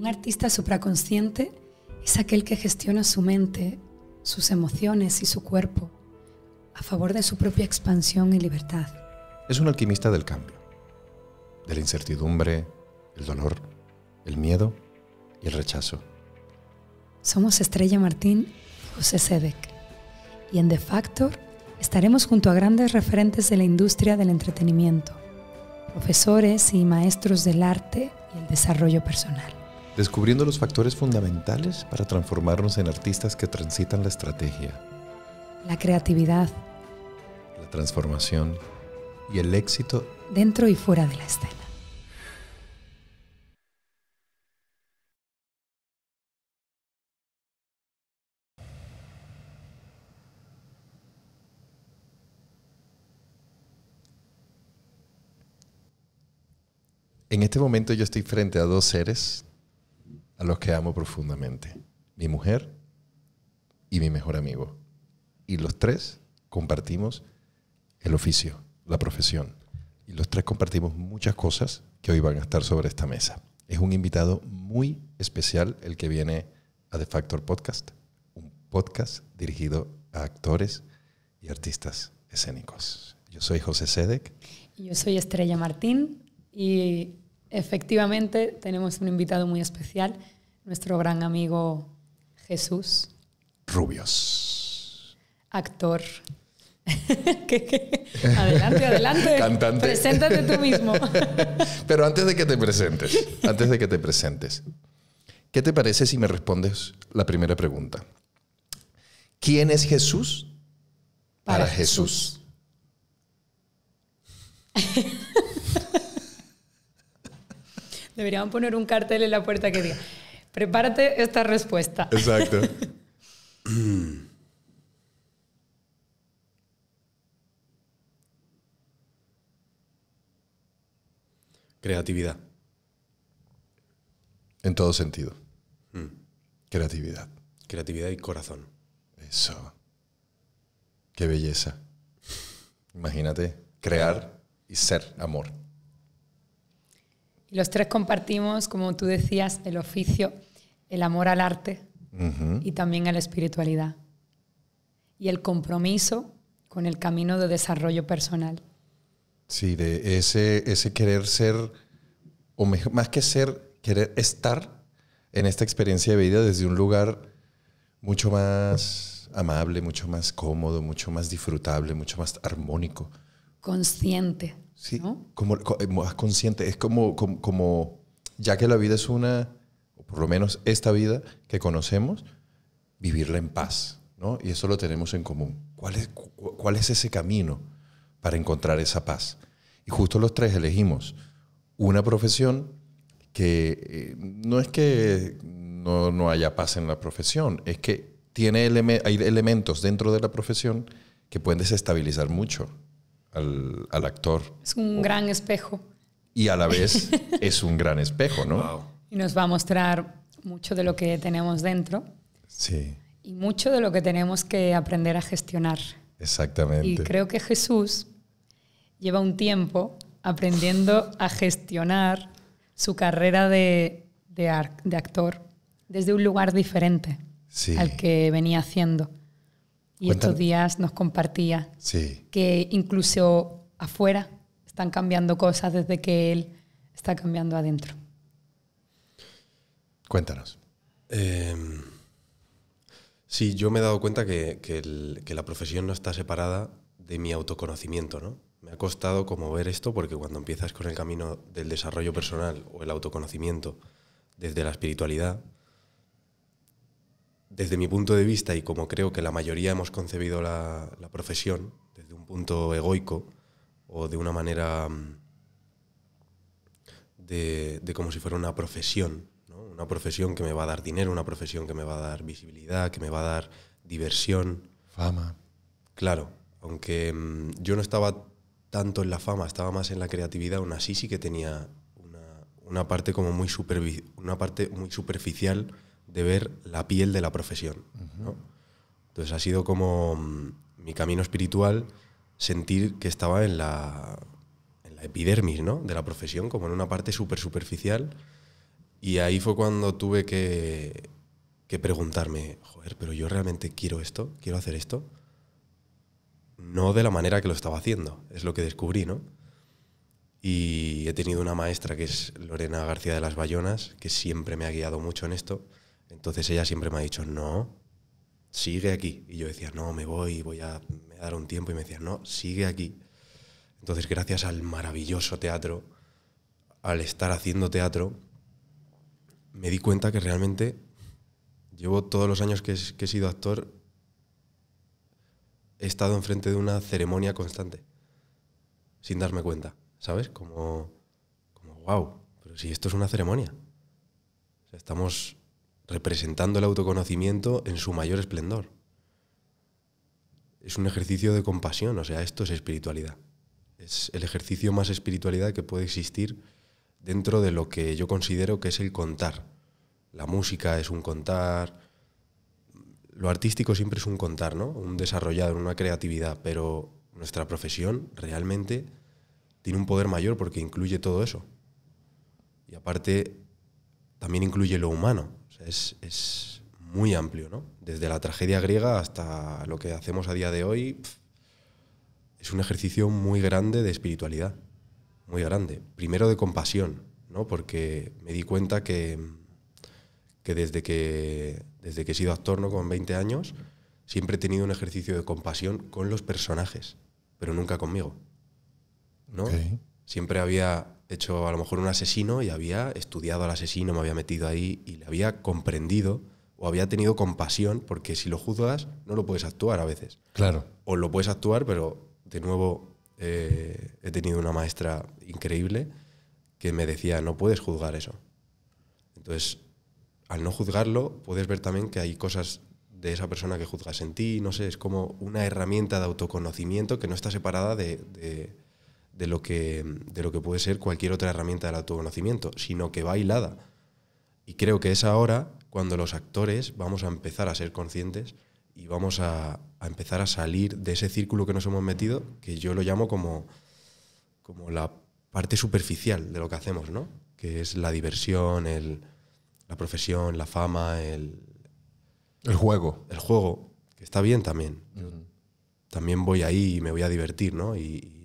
Un artista supraconsciente es aquel que gestiona su mente, sus emociones y su cuerpo a favor de su propia expansión y libertad. Es un alquimista del cambio, de la incertidumbre, el dolor, el miedo y el rechazo. Somos Estrella Martín y José Sedek. Y en The Factor estaremos junto a grandes referentes de la industria del entretenimiento, profesores y maestros del arte y el desarrollo personal. Descubriendo los factores fundamentales para transformarnos en artistas que transitan la estrategia, La creatividad, la transformación y el éxito dentro y fuera de la escena. En este momento yo estoy frente a dos seres a los que amo profundamente. Mi mujer y mi mejor amigo. Y los tres compartimos el oficio, la profesión. Y los tres compartimos muchas cosas que hoy van a estar sobre esta mesa. Es un invitado muy especial el que viene a The Factor Podcast, un podcast dirigido a actores y artistas escénicos. Yo soy José Sedek. Yo soy Estrella Martín y efectivamente tenemos un invitado muy especial, nuestro gran amigo Jesús, Rubios. actor. ¿Qué, qué? Adelante, adelante. Cantante. Preséntate tú mismo. Pero antes de que te presentes, antes de que te presentes, ¿qué te parece si me respondes la primera pregunta? ¿Quién es Jesús para, Para Jesús? Deberíamos poner un cartel en la puerta que diga, prepárate esta respuesta. Exacto. Creatividad. En todo sentido. Creatividad. Creatividad y corazón. Eso. Qué belleza. Imagínate, crear y ser amor. Y los tres compartimos, como tú decías, el oficio, el amor al arte y también a la espiritualidad. Y el compromiso con el camino de desarrollo personal. Sí, de ese, ese querer ser, o mejor- más que ser, querer estar en esta experiencia de vida desde un lugar mucho más amable, mucho más cómodo, mucho más disfrutable, mucho más armónico. Consciente. Sí, ¿no? como, co- eh, más consciente. Es como, como, como, ya que la vida es una, o por lo menos esta vida que conocemos, vivirla en paz, ¿no? Y eso lo tenemos en común. ¿Cuál es, cu- cuál es ese camino para encontrar esa paz? Y justo los tres elegimos una profesión que eh, no es que no, no haya paz en la profesión, es que tiene eleme- hay elementos dentro de la profesión que pueden desestabilizar mucho al, al actor Es un gran espejo y a la vez es un gran espejo, ¿no? Wow. y nos va a mostrar mucho de lo que tenemos dentro Sí, y mucho de lo que tenemos que aprender a gestionar. exactamente. Y creo que Jesús lleva un tiempo aprendiendo a gestionar su carrera de, de ar- de actor desde un lugar diferente Sí. al que venía haciendo. Y estos días nos compartía Sí, que incluso afuera están cambiando cosas desde que él está cambiando adentro. cuéntanos. Eh, sí, yo me he dado cuenta que, que el- que la profesión no está separada de mi autoconocimiento, ¿no? Me ha costado como ver esto porque cuando empiezas con el camino del desarrollo personal o el autoconocimiento desde la espiritualidad, desde mi punto de vista y como creo que la mayoría hemos concebido la, la profesión desde un punto egoico o de una manera mm, de, de como si fuera una profesión, ¿no? una profesión que me va a dar dinero, una profesión que me va a dar visibilidad, que me va a dar diversión. Fama. Claro, aunque mm, yo no estaba tanto en la fama, estaba más en la creatividad, aún así sí que tenía una, una parte como muy supervi- una parte muy superficial de ver la piel de la profesión. ¿no? Entonces ha sido como mm, mi camino espiritual sentir que estaba en la, en la epidermis ¿no? de la profesión, como en una parte súper superficial Y ahí fue cuando tuve que, que preguntarme, joder, pero yo realmente quiero esto, quiero hacer esto. No de la manera que lo estaba haciendo, es lo que descubrí, ¿no? Y he tenido una maestra que es Lorena García de las Bayonas, que siempre me ha guiado mucho en esto. Entonces ella siempre me ha dicho, no, sigue aquí. Y yo decía, no, me voy, voy a, dar un tiempo. Y me decía, no, sigue aquí. Entonces, gracias al maravilloso teatro, al estar haciendo teatro, me di cuenta que realmente llevo todos los años que, he sido actor, he estado enfrente de una ceremonia constante, sin darme cuenta, ¿sabes? Como, como wow, pero si esto es una ceremonia. estamos representando el autoconocimiento en su mayor esplendor. Es un ejercicio de compasión, o sea, esto es espiritualidad. Es el ejercicio más espiritualidad que puede existir dentro de lo que yo considero que es el contar. La música es un contar, lo artístico siempre es un contar, ¿no? Un desarrollar, una creatividad, pero nuestra profesión realmente tiene un poder mayor porque incluye todo eso. Y aparte, también incluye lo humano. Es, es, muy amplio, ¿no? Desde la tragedia griega hasta lo que hacemos a día de hoy, es un ejercicio muy grande de espiritualidad muy grande. Primero de compasión, ¿no? porque me di cuenta que, que, desde, que desde que he sido actor ¿no? con 20 años, siempre he tenido un ejercicio de compasión con los personajes, pero nunca conmigo. ¿no? Siempre había hecho a lo mejor un asesino y había estudiado al asesino, me había metido ahí y le había comprendido o había tenido compasión, porque si lo juzgas no lo puedes actuar a veces. Claro. O lo puedes actuar, pero de nuevo eh, he tenido una maestra increíble que me decía, no puedes juzgar eso. Entonces, al no juzgarlo, puedes ver también que hay cosas de esa persona que juzgas en ti, no sé, es como una herramienta de autoconocimiento que no está separada de, lo, que, de lo que puede ser cualquier otra herramienta del autoconocimiento, sino que va hilada. Y creo que es ahora cuando los actores vamos a empezar a ser conscientes y vamos a, empezar a salir de ese círculo que nos hemos metido, que yo lo llamo como, como la parte superficial de lo que hacemos, ¿no? Que es la diversión, el, la profesión, la fama, el... El juego. El juego, que está bien también. También voy ahí y me voy a divertir, ¿no? Y,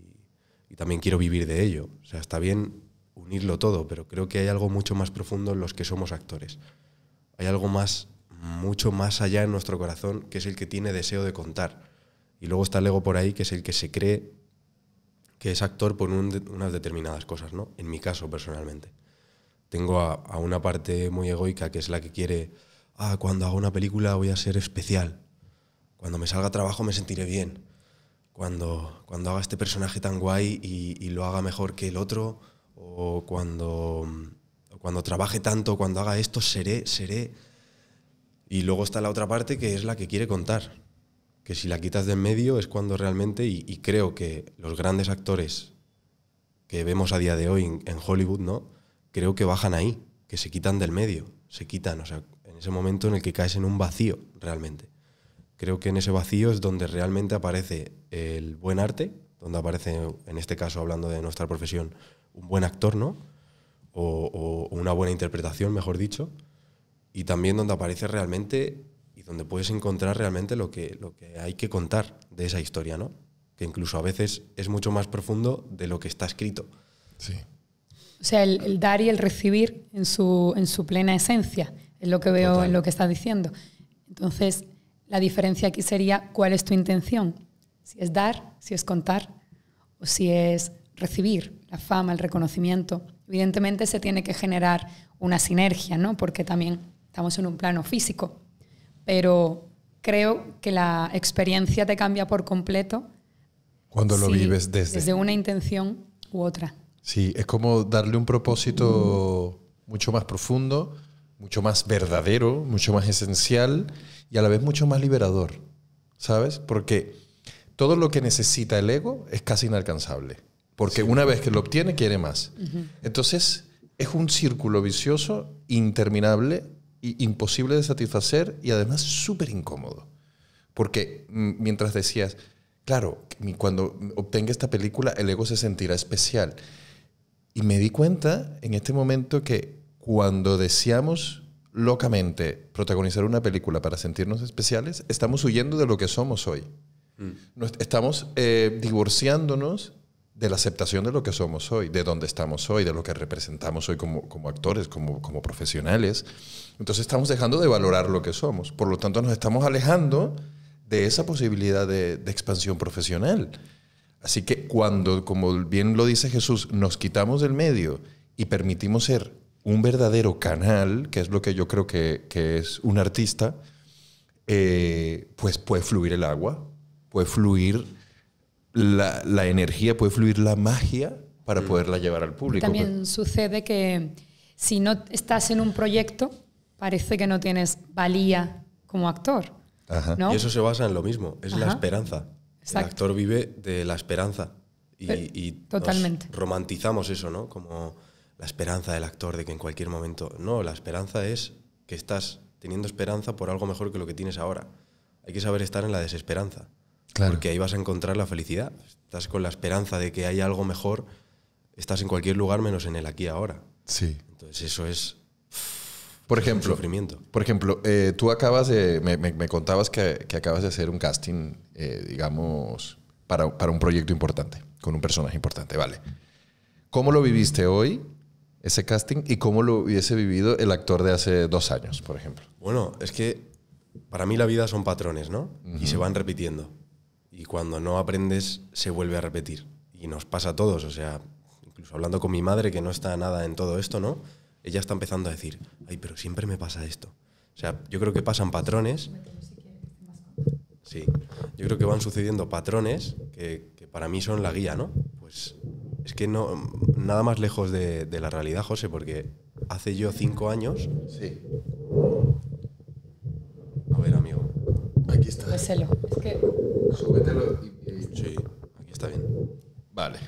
también quiero vivir de ello. O sea, está bien unirlo todo, pero creo que hay algo mucho más profundo en los que somos actores. Hay algo más mucho más allá en nuestro corazón, que es el que tiene deseo de contar. Y luego está el ego por ahí, que es el que se cree que es actor por unas determinadas cosas, ¿no? En mi caso, personalmente. Tengo a, una parte muy egoica, que es la que quiere, ah, cuando hago una película voy a ser especial. Cuando me salga trabajo me sentiré bien. Cuando, cuando haga este personaje tan guay y, y lo haga mejor que el otro, o cuando, cuando trabaje tanto, cuando haga esto, seré, seré y luego está la otra parte que es la que quiere contar, que si la quitas de en medio es cuando realmente, y, creo que los grandes actores que vemos a día de hoy en, Hollywood, ¿no? Creo que bajan ahí, que se quitan del medio, se quitan, o sea, en ese momento en el que caes en un vacío realmente. Creo que en ese vacío es donde realmente aparece el buen arte, donde aparece, en este caso hablando de nuestra profesión, un buen actor, ¿no? o una buena interpretación, mejor dicho, y también donde aparece realmente y donde puedes encontrar realmente lo que, lo que hay que contar de esa historia, ¿no? Que incluso a veces es mucho más profundo de lo que está escrito. Sí. O sea, el, dar y el recibir en su, en su plena esencia, es lo que veo en lo que estás diciendo. Entonces, la diferencia aquí sería cuál es tu intención. Si es dar, si es contar, o si es recibir la fama, el reconocimiento. Evidentemente se tiene que generar una sinergia, ¿no? Porque también estamos en un plano físico, pero creo que la experiencia te cambia por completo. Cuando lo vives desde... Desde una intención u otra. Sí, es como darle un propósito mucho más profundo, mucho más verdadero, mucho más esencial y a la vez mucho más liberador, ¿sabes? Porque todo lo que necesita el ego es casi inalcanzable, porque una vez que lo obtiene quiere más. Entonces es un círculo vicioso interminable imposible de satisfacer y además súper incómodo. Porque mientras decías, claro, cuando obtenga esta película el ego se sentirá especial. Y me di cuenta en este momento que cuando deseamos locamente protagonizar una película para sentirnos especiales, estamos huyendo de lo que somos hoy. Nos- Estamos eh, divorciándonos de la aceptación de lo que somos hoy, de dónde estamos hoy, de lo que representamos hoy como, como actores, como, como profesionales. Entonces estamos dejando de valorar lo que somos. Por lo tanto, nos estamos alejando de esa posibilidad de, de expansión profesional. Así que cuando, como bien lo dice Jesús, nos quitamos del medio y permitimos ser un verdadero canal, que es lo que yo creo que, que es un artista, eh, pues puede fluir el agua, puede fluir la, la energía, puede fluir la magia para poderla llevar al público. También sucede que si no estás en un proyecto, parece que no tienes valía como actor. Ajá. ¿no? Y eso se basa en lo mismo, es la esperanza. Exacto. El actor vive de la esperanza. Y, Pe- y nos totalmente. romantizamos eso, ¿no? Como la esperanza del actor de que en cualquier momento. No, la esperanza es que estás teniendo esperanza por algo mejor que lo que tienes ahora. Hay que saber estar en la desesperanza. Claro. Porque ahí vas a encontrar la felicidad. Estás con la esperanza de que hay algo mejor. Estás en cualquier lugar menos en el aquí ahora. Sí. Entonces eso es Por ejemplo, sufrimiento. Por ejemplo, eh, tú acabas de, me, me- me contabas que, que acabas de hacer un casting, eh, digamos, para, para un proyecto importante, con un personaje importante, vale. ¿Cómo lo viviste hoy, ese casting, y cómo lo hubiese vivido el actor de hace dos años, por ejemplo? Bueno, es que para mí la vida son patrones, ¿no? Y se van repitiendo. Y cuando no aprendes, se vuelve a repetir. Y nos pasa a todos, o sea, incluso hablando con mi madre, que no está nada en todo esto, ¿no? Ella está empezando a decir, ay, pero siempre me pasa esto. O sea, yo creo que pasan patrones. Sí, yo creo que van sucediendo patrones que, que para mí son la guía, ¿no? Pues es que no, nada más lejos de, de la realidad, José, porque hace yo cinco años. Sí. A ver, amigo. Aquí está. Béselo. Es que Súbetelo y- y- Sí, aquí está bien. Vale.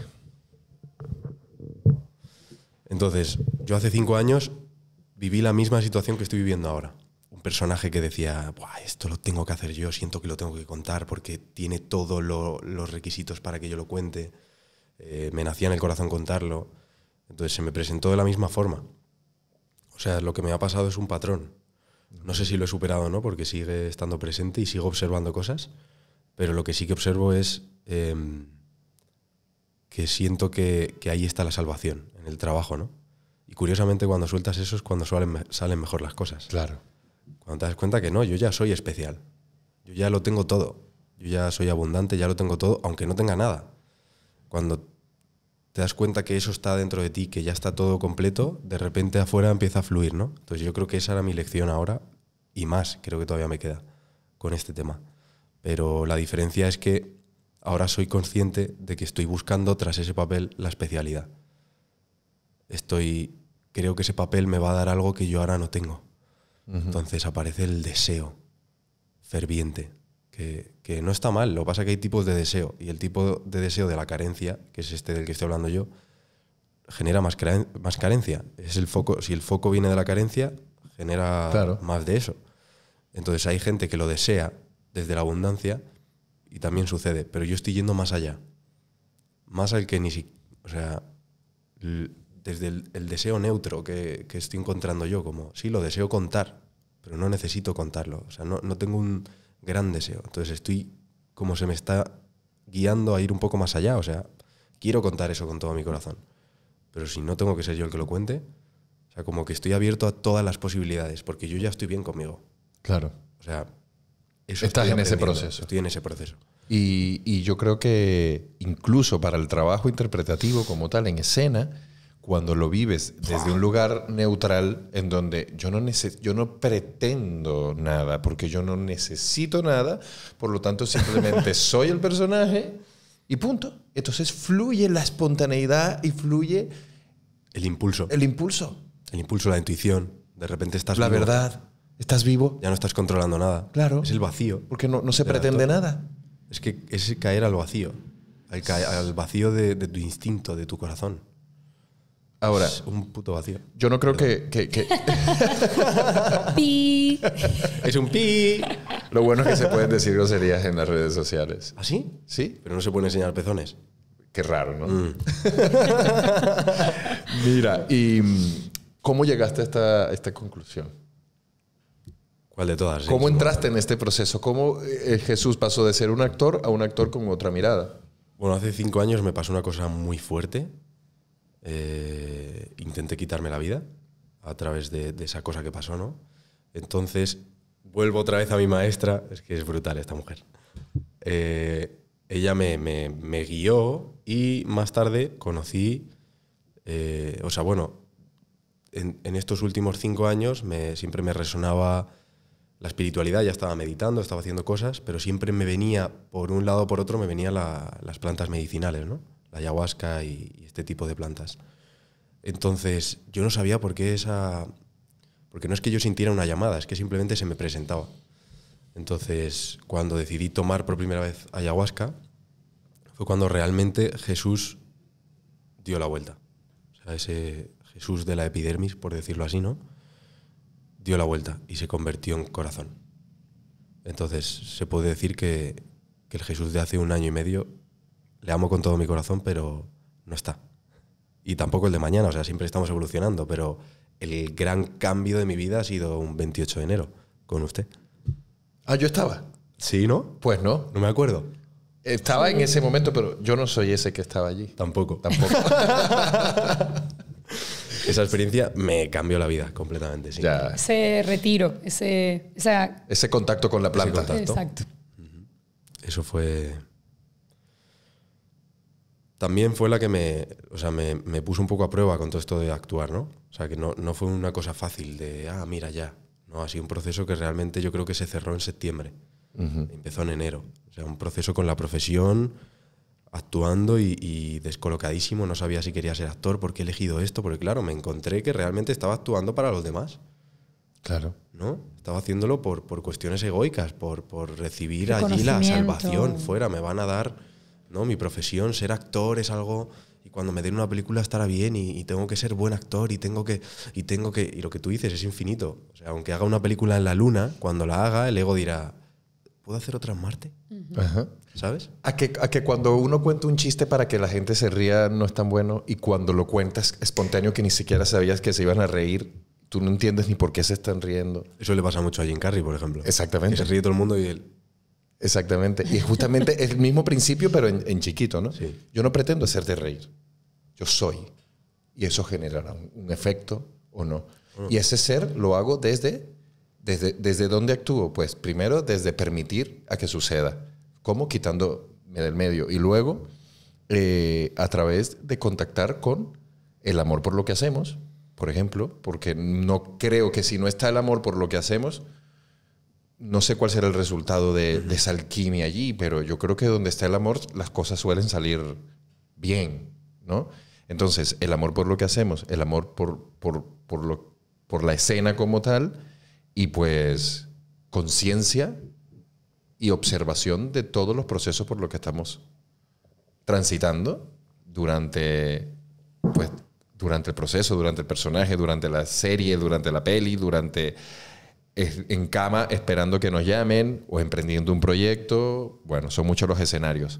Entonces, yo hace cinco años viví la misma situación que estoy viviendo ahora. Un personaje que decía, Buah, esto lo tengo que hacer yo, siento que lo tengo que contar porque tiene todos los requisitos para que yo lo cuente. Eh, me nacía en el corazón contarlo. Entonces se me presentó de la misma forma. O sea, lo que me ha pasado es un patrón. No sé si lo he superado o no, porque sigue estando presente y sigo observando cosas, pero lo que sí que observo es em, que siento que, que ahí está la salvación, en el trabajo, ¿no? Y curiosamente cuando sueltas eso es cuando salen, salen mejor las cosas. Claro. Cuando te das cuenta que no, yo ya soy especial. Yo ya lo tengo todo. Yo ya soy abundante, ya lo tengo todo, aunque no tenga nada. Cuando te das cuenta que eso está dentro de ti, que ya está todo completo, de repente afuera empieza a fluir, ¿no? Entonces yo creo que esa era mi lección ahora y más, creo que todavía me queda con este tema. Pero la diferencia es que ahora soy consciente de que estoy buscando tras ese papel la especialidad. Estoy creo que ese papel me va a dar algo que yo ahora no tengo. Entonces aparece el deseo ferviente, que, que no está mal, lo que pasa es que hay tipos de deseo, y el tipo de deseo de la carencia, que es este del que estoy hablando yo, genera más, más carencia. Es el foco, si el foco viene de la carencia, genera Claro. más de eso. Entonces hay gente que lo desea desde la abundancia y también sucede, pero yo estoy yendo más allá. Más al que ni si, o sea, desde el, el deseo neutro que, que estoy encontrando yo, como, sí, lo deseo contar, pero no necesito contarlo. O sea, no, no tengo un gran deseo. Entonces estoy como se me está guiando a ir un poco más allá. O sea, quiero contar eso con todo mi corazón. Pero si no tengo que ser yo el que lo cuente, o sea, como que estoy abierto a todas las posibilidades, porque yo ya estoy bien conmigo. Claro. O sea, eso Estás en ese proceso. Estoy en ese proceso. Y, y yo creo que incluso para el trabajo interpretativo como tal en escena, cuando lo vives desde un lugar neutral en donde yo no, neces- yo no pretendo nada, porque yo no necesito nada, por lo tanto simplemente soy el personaje y punto. Entonces fluye la espontaneidad y fluye El impulso. el impulso, El impulso, la intuición. De repente estás la vivo. verdad. ¿Estás vivo? Ya no estás controlando nada. Claro. Es el vacío. Porque no, no se pretende nada. Es que es caer al vacío. Al, ca- al vacío de, de tu instinto, de tu corazón. Ahora, Es un puto vacío. yo no creo que- que- que pi. Es un pi. Lo bueno es que se pueden decir groserías en las redes sociales. ¿Así? ¿Sí? Pero no se pueden enseñar pezones. Qué raro, ¿no? Mm. Mira, y mm, ¿Cómo llegaste a esta, esta conclusión? ¿Cuál de todas? ¿Cómo entraste en este proceso? ¿Cómo eh, Jesús pasó de ser un actor a un actor con otra mirada? Bueno, hace cinco años me pasó una cosa muy fuerte. Eh, intenté quitarme la vida a través de, esa cosa que pasó, ¿no? Entonces, vuelvo otra vez a mi maestra. Es que es brutal esta mujer. Eh, ella me, guió y más tarde conocí, eh, o sea, bueno, en, estos últimos cinco años siempre me resonaba la espiritualidad, ya estaba meditando, estaba haciendo cosas, pero siempre me venía, por un lado o por otro, me venían la, las plantas medicinales, ¿no? La ayahuasca y, este tipo de plantas. Entonces, yo no sabía por qué esa... Porque no es que yo sintiera una llamada, es que simplemente se me presentaba. Entonces, cuando decidí tomar por primera vez ayahuasca, fue cuando realmente Jesús dio la vuelta. O sea, ese Jesús de la epidermis, por decirlo así, ¿no? dio la vuelta y se convirtió en corazón. Entonces se puede decir que, que, el Jesús de hace un año y medio le amo con todo mi corazón, pero no está. Y tampoco el de mañana, o sea, siempre estamos evolucionando, pero el gran cambio de mi vida ha sido un 28 de enero con usted. Ah, yo estaba. Sí, ¿no? Pues no. No me acuerdo. Estaba en ese momento, pero yo no soy ese que estaba allí. Tampoco. Tampoco. Esa experiencia me cambió la vida completamente. Sí. Ya. Ese retiro, ese, esa... Ese contacto con la planta. contacto. Exacto. Eso fue. También fue la que me, o sea, me, me, puso un poco a prueba con todo esto de actuar, ¿no? O sea, que no, no fue una cosa fácil de, ah, mira, ya. No, ha sido un proceso que realmente yo creo que se cerró en septiembre. Uh -huh. Empezó en enero. O sea, un proceso con la profesión, actuando y, y, descolocadísimo. No sabía si quería ser actor, por qué he elegido esto, porque claro, me encontré que realmente estaba actuando para los demás. Claro. ¿No? Estaba haciéndolo por, por cuestiones egoicas, por, por recibir allí la salvación fuera. Me van a dar, ¿no? Mi profesión, ser actor es algo. Y cuando me den una película estará bien y, y, tengo que ser buen actor y tengo que. Y tengo que. Y lo que tú dices es infinito. O sea, aunque haga una película en la luna, cuando la haga, el ego dirá. ¿Puedo hacer otra en Marte? Uh -huh. ¿Sabes? A que, a que cuando uno cuenta un chiste para que la gente se ría no es tan bueno y cuando lo cuentas espontáneo que ni siquiera sabías que se iban a reír, tú no entiendes ni por qué se están riendo. Eso le pasa mucho a Jim Carrey, por ejemplo. Exactamente. Que se ríe todo el mundo y él... Exactamente. Y justamente el mismo principio, pero en, en chiquito, ¿no? Sí. Yo no pretendo hacerte reír. Yo soy. Y eso generará un, un efecto o no. Mm. Y ese ser lo hago desde, desde, desde dónde actúo. Pues primero desde permitir a que suceda. ¿Cómo? Quitándome del medio. Y luego eh, a través de contactar con el amor por lo que hacemos, por ejemplo, porque no creo que si no está el amor por lo que hacemos, no sé cuál será el resultado de, de, esa alquimia allí, pero yo creo que donde está el amor las cosas suelen salir bien, ¿no? Entonces, el amor por lo que hacemos, el amor por, por, por, lo, por la escena como tal, y pues conciencia y observación de todos los procesos por los que estamos transitando durante, pues, durante el proceso, durante el personaje, durante la serie, durante la peli, durante en cama esperando que nos llamen o emprendiendo un proyecto. Bueno, son muchos los escenarios.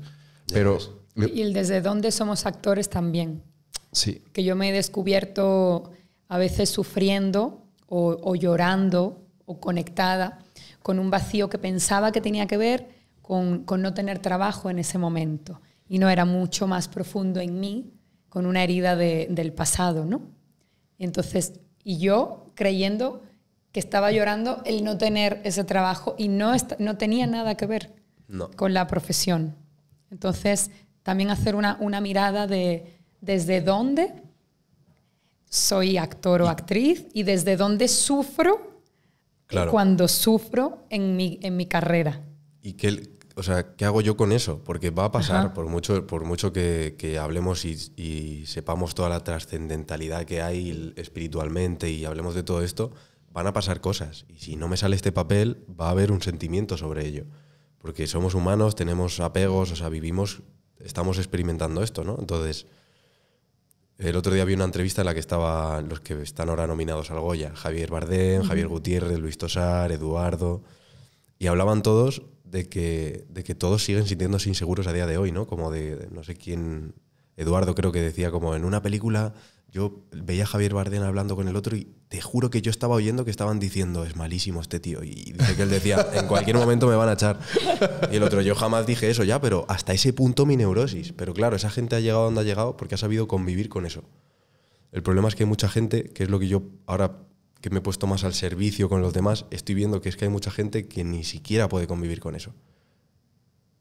Pero, y el desde dónde somos actores también. Sí. Que yo me he descubierto a veces sufriendo o, o llorando o conectada con un vacío que pensaba que tenía que ver con, con, no tener trabajo en ese momento. Y no era mucho más profundo en mí, con una herida de, del pasado, ¿no? Entonces, y yo creyendo que estaba llorando el no tener ese trabajo y no, no tenía nada que ver no. con la profesión. Entonces, también hacer una, una mirada de desde dónde soy actor o actriz y desde dónde sufro claro. cuando sufro en mi, en mi carrera. ¿Y qué, o sea, qué hago yo con eso? Porque va a pasar, por mucho, por mucho que, que hablemos y, y, sepamos toda la trascendentalidad que hay espiritualmente y hablemos de todo esto, van a pasar cosas. Y si no me sale este papel, va a haber un sentimiento sobre ello. Porque somos humanos, tenemos apegos, o sea, vivimos, estamos experimentando esto, ¿no? Entonces, el otro día vi una entrevista en la que estaban los que están ahora nominados al Goya, Javier Bardem, uh -huh. Javier Gutiérrez, Luis Tosar, Eduardo, y hablaban todos de que, de que todos siguen sintiéndose inseguros a día de hoy, ¿no? Como de, de, no sé quién, Eduardo creo que decía como en una película yo veía a Javier Bardem hablando con el otro y te juro que yo estaba oyendo que estaban diciendo, es malísimo este tío. Y dice que él decía, en cualquier momento me van a echar. Y el otro, yo jamás dije eso ya, pero hasta ese punto mi neurosis. Pero claro, esa gente ha llegado donde ha llegado porque ha sabido convivir con eso. El problema es que hay mucha gente, que es lo que yo ahora que me he puesto más al servicio con los demás, estoy viendo que es que hay mucha gente que ni siquiera puede convivir con eso.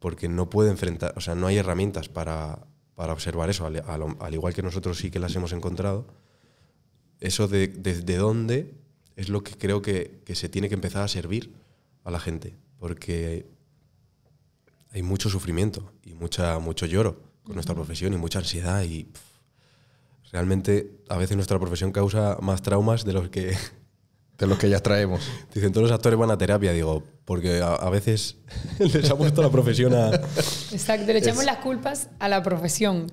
Porque no puede enfrentar, o sea, no hay herramientas para, para observar eso, al, al- al igual que nosotros sí que las hemos encontrado. Eso de desde dónde es lo que creo que, que se tiene que empezar a servir a la gente. Porque hay mucho sufrimiento y mucha, mucho lloro con nuestra profesión y mucha ansiedad y pff, realmente a veces nuestra profesión causa más traumas de los que De los que ya traemos. dicen todos los actores van a terapia digo porque a, a veces les ha puesto la profesión a Exacto, le echamos las culpas a la profesión,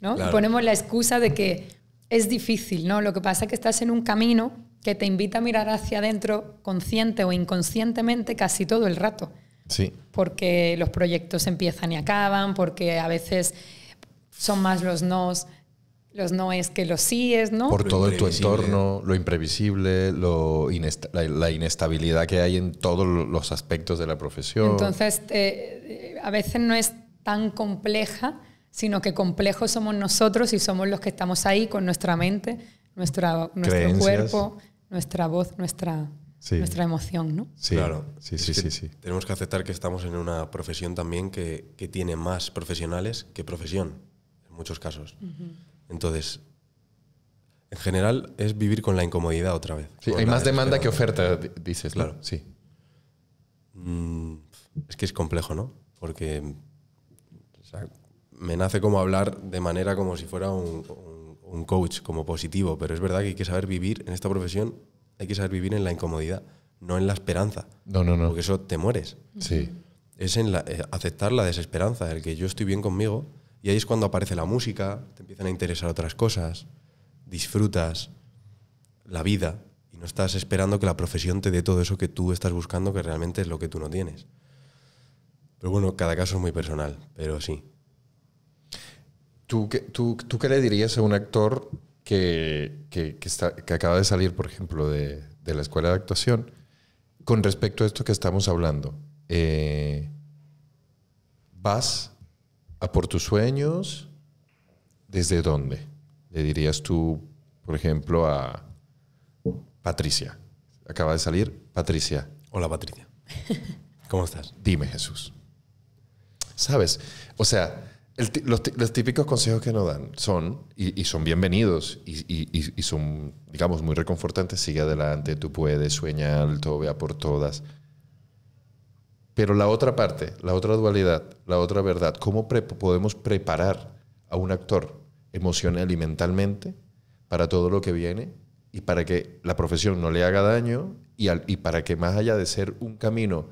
¿no? Claro. Y ponemos la excusa de que es difícil, ¿no? Lo que pasa es que estás en un camino que te invita a mirar hacia adentro consciente o inconscientemente casi todo el rato, Sí. porque los proyectos empiezan y acaban, porque a veces son más los nos, los noes que los síes, ¿no? Por Lo todo tu entorno, lo imprevisible, lo la, la inestabilidad que hay en todos lo- los aspectos de la profesión. Entonces, eh, a veces no es tan compleja, sino que complejos somos nosotros y somos los que estamos ahí con nuestra mente, nuestra, nuestro Creencias. cuerpo, nuestra voz, nuestra, Sí. nuestra emoción, ¿no? sí, Claro, sí, es sí, sí, sí. Tenemos que aceptar que estamos en una profesión también que, que tiene más profesionales que profesión, en muchos casos. Entonces, en general es vivir con la incomodidad otra vez. Sí, hay más demanda que oferta, di- dices. ¿no? Claro. Sí. Mm, es que es complejo, ¿no? Porque o sea, me nace como hablar de manera como si fuera un, un- un coach, como positivo, pero es verdad que hay que saber vivir en esta profesión, hay que saber vivir en la incomodidad, no en la esperanza, No, no, no. porque eso te mueres. Sí. es en la- eh, aceptar la desesperanza, el que yo estoy bien conmigo, y ahí es cuando aparece la música, te empiezan a interesar otras cosas, disfrutas la vida y no estás esperando que la profesión te dé todo eso que tú estás buscando, que realmente es lo que tú no tienes. Pero bueno, cada caso es muy personal, pero sí. ¿Tú, qué, tú, ¿Tú qué le dirías a un actor que, que, que está, que acaba de salir, por ejemplo, de, de la escuela de actuación, con respecto a esto que estamos hablando? Eh, ¿Vas a por tus sueños? ¿Desde dónde? Le dirías tú, por ejemplo, a Patricia. Acaba de salir Patricia. Hola Patricia. ¿Cómo estás? Dime, Jesús. ¿Sabes? O sea, el los, típicos consejos que nos dan son, y, y son bienvenidos, y, y- y- y son, digamos, muy reconfortantes. Sigue adelante, tú puedes, sueña alto, vea por todas. Pero la otra parte, la otra dualidad, la otra verdad, ¿cómo pre- podemos preparar a un actor emocional y mentalmente para todo lo que viene y para que la profesión no le haga daño y, al- y para que más allá de ser un camino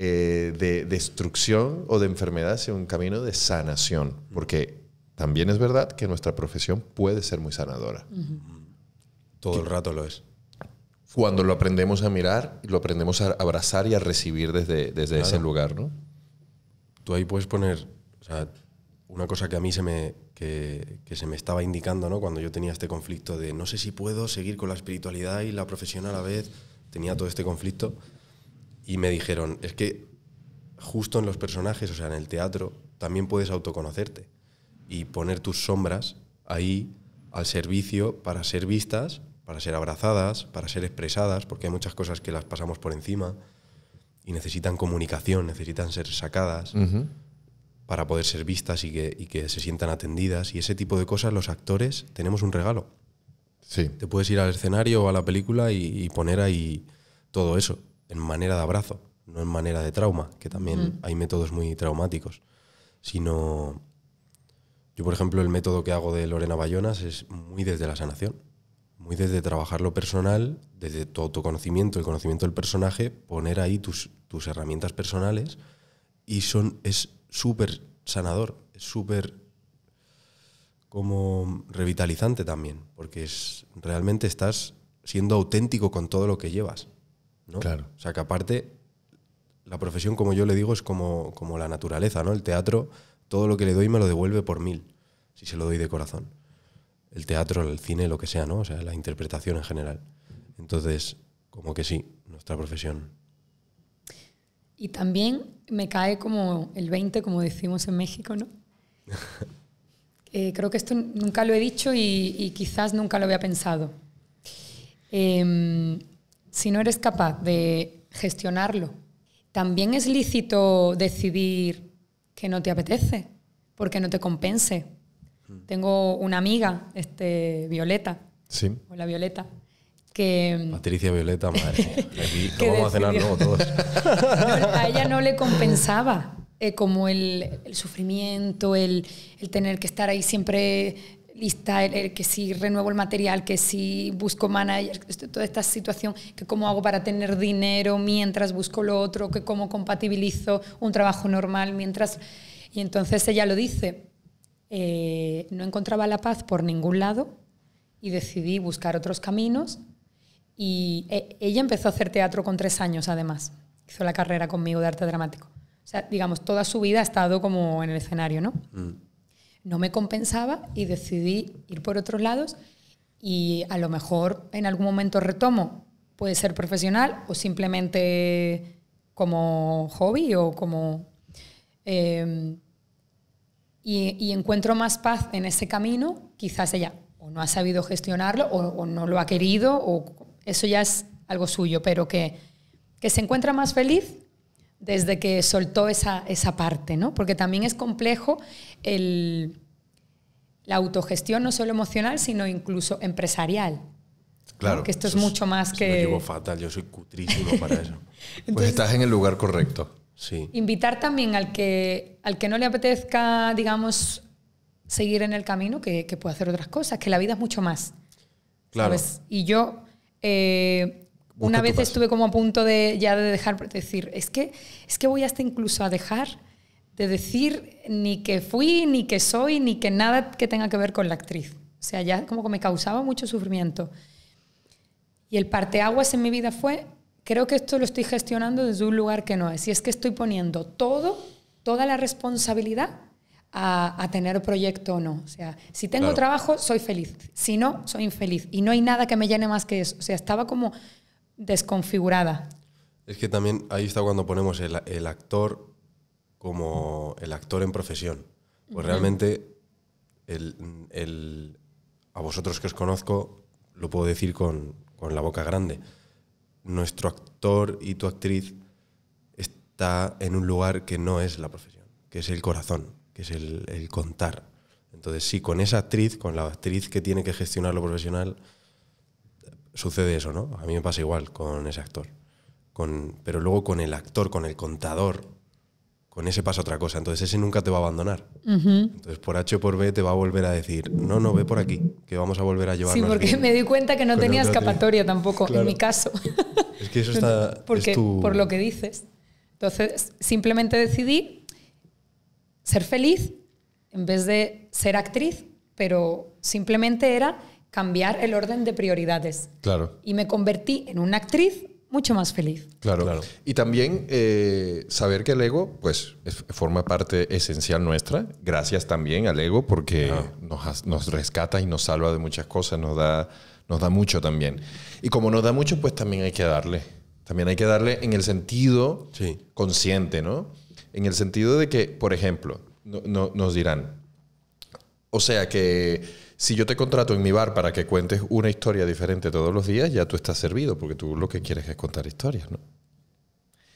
eh, de destrucción o de enfermedad, sea un camino de sanación? Porque también es verdad que nuestra profesión puede ser muy sanadora. Todo el rato lo es. Cuando lo aprendemos a mirar, y lo aprendemos a abrazar y a recibir desde, desde ese lugar, ¿no? tú ahí puedes poner, o sea, una cosa que a mí se me, que, que se me estaba indicando, ¿no? Cuando yo tenía este conflicto de no sé si puedo seguir con la espiritualidad y la profesión a la vez, tenía todo este conflicto y me dijeron, es que justo en los personajes, o sea, en el teatro, también puedes autoconocerte y poner tus sombras ahí al servicio para ser vistas, para ser abrazadas, para ser expresadas, porque hay muchas cosas que las pasamos por encima y necesitan comunicación, necesitan ser sacadas para poder ser vistas y que, y que se sientan atendidas. Y ese tipo de cosas, los actores tenemos un regalo. Sí. Te puedes ir al escenario o a la película y, y poner ahí todo eso, en manera de abrazo, no en manera de trauma, que también hay métodos muy traumáticos, sino... Yo, por ejemplo, el método que hago de Lorena Bayonas es muy desde la sanación, muy desde trabajar lo personal, desde tu autoconocimiento, el conocimiento del personaje, poner ahí tus, tus herramientas personales y son, es súper sanador, es súper como revitalizante también, porque es, realmente estás siendo auténtico con todo lo que llevas. ¿no? Claro. O sea que aparte, la profesión, como yo le digo, es como, como la naturaleza, ¿no? El teatro, todo lo que le doy me lo devuelve por mil, si se lo doy de corazón. El teatro, el cine, lo que sea, ¿no? O sea, la interpretación en general. Entonces, como que sí, nuestra profesión. Y también me cae como el 20, como decimos en México, ¿no? Eh, creo que esto nunca lo he dicho y, quizás nunca lo había pensado. Em, si no eres capaz de gestionarlo, también es lícito decidir que no te apetece, porque no te compense. Mm. Tengo una amiga, este, Violeta. Sí. Hola, Violeta que... Patricia Violeta, madre. Aquí vamos a cenar luego todos. a ella no le compensaba eh, como el, sufrimiento, el, tener que estar ahí siempre lista, el, que si renuevo el material, que si busco manager, toda esta situación, que cómo hago para tener dinero mientras busco lo otro, que cómo compatibilizo un trabajo normal mientras... Y entonces ella lo dice, eh, no encontraba la paz por ningún lado y decidí buscar otros caminos y eh, ella empezó a hacer teatro con tres años, además. Hizo la carrera conmigo de arte dramático. O sea, digamos, toda su vida ha estado como en el escenario, ¿no? Mm. No me compensaba y decidí ir por otros lados y a lo mejor en algún momento retomo. Puede ser profesional o simplemente como hobby o como... Em, y, encuentro más paz en ese camino, quizás ella o no ha sabido gestionarlo o, o no lo ha querido o eso ya es algo suyo, pero que, que se encuentra más feliz desde que soltó esa, esa parte, ¿no? Porque también es complejo el, la autogestión, no solo emocional, sino incluso empresarial. Claro. Que esto es mucho más que... Llevo fatal, yo soy cutrísimo para eso. pues estás en el lugar correcto. Sí. Invitar también al que, al que no le apetezca, digamos, seguir en el camino, que, que pueda hacer otras cosas, que la vida es mucho más. Claro. Y yo eh, una vez estuve como a punto de ya de dejar, de decir, es que, es que voy hasta incluso a dejar de decir ni que fui, ni que soy, ni que nada que tenga que ver con la actriz. O sea, ya como que me causaba mucho sufrimiento. Y el parteaguas en mi vida fue, creo que esto lo estoy gestionando desde un lugar que no es. Y es que estoy poniendo todo, toda la responsabilidad a, tener proyecto o no. O sea, si tengo trabajo, soy feliz. Si no, soy infeliz. Y no hay nada que me llene más que eso. O sea, estaba como desconfigurada. Es que también ahí está cuando ponemos el, el actor como el actor en profesión. Pues realmente el, el, a vosotros que os conozco lo puedo decir con, con la boca grande. Nuestro actor y tu actriz está en un lugar que no es la profesión, que es el corazón que es el, contar. Entonces, sí, con esa actriz, con la actriz que tiene que gestionar lo profesional, sucede eso, ¿no? A mí me pasa igual con ese actor. Con, pero luego con el actor, con el contador, con ese pasa otra cosa. Entonces ese nunca te va a abandonar. Entonces por H o por B te va a volver a decir, no, no, ve por aquí, que vamos a volver a llevar Sí, porque me di cuenta que no tenía escapatoria tampoco, en mi caso. Es que eso está... porque, Por lo que dices. Entonces simplemente decidí ser feliz en vez de ser actriz, pero simplemente era cambiar el orden de prioridades. Claro. Y me convertí en una actriz mucho más feliz. Claro. claro. Y también eh, saber que el ego, pues, forma parte esencial nuestra. Gracias también al ego porque nos, nos, rescata y nos salva de muchas cosas, nos da, nos da mucho también. Y como nos da mucho, pues también hay que darle. También hay que darle en el sentido consciente, ¿no? En el sentido de que, por ejemplo, no, nos dirán, o sea que si yo te contrato en mi bar para que cuentes una historia diferente todos los días, ya tú estás servido, porque tú lo que quieres es contar historias, ¿no?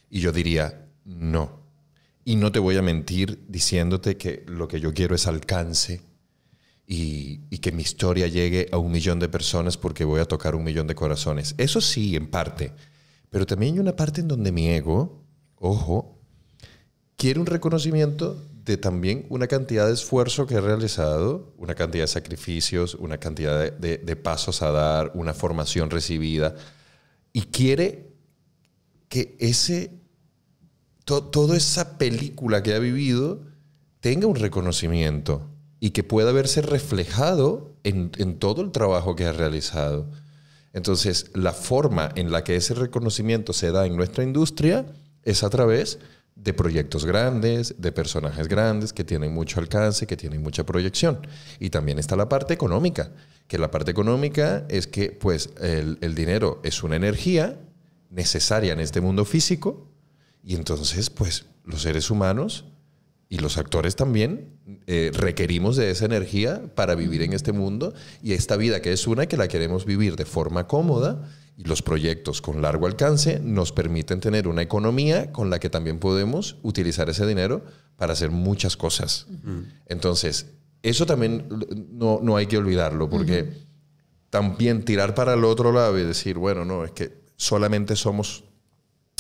Y yo diría, no. Y no te voy a mentir diciéndote que lo que yo quiero es alcance y, que mi historia llegue a un millón de personas porque voy a tocar un millón de corazones. Eso sí, en parte. Pero también hay una parte en donde mi ego, ojo, quiere un reconocimiento de también una cantidad de esfuerzo que he realizado, una cantidad de sacrificios, una cantidad de, pasos a dar, una formación recibida, y quiere que ese, toda esa película que ha vivido tenga un reconocimiento y que pueda verse reflejado en, en todo el trabajo que ha realizado. Entonces, la forma en la que ese reconocimiento se da en nuestra industria es a través de proyectos grandes, de personajes grandes que tienen mucho alcance, que tienen mucha proyección. Y también está la parte económica, que la parte económica es que pues el, el dinero es una energía necesaria en este mundo físico y entonces pues los seres humanos y los actores también eh, requerimos de esa energía para vivir en este mundo y esta vida que es una que la queremos vivir de forma cómoda y los proyectos con largo alcance nos permiten tener una economía con la que también podemos utilizar ese dinero para hacer muchas cosas. Entonces, eso también no, no, hay que olvidarlo porque también tirar para el otro lado y decir, bueno, no, es que solamente somos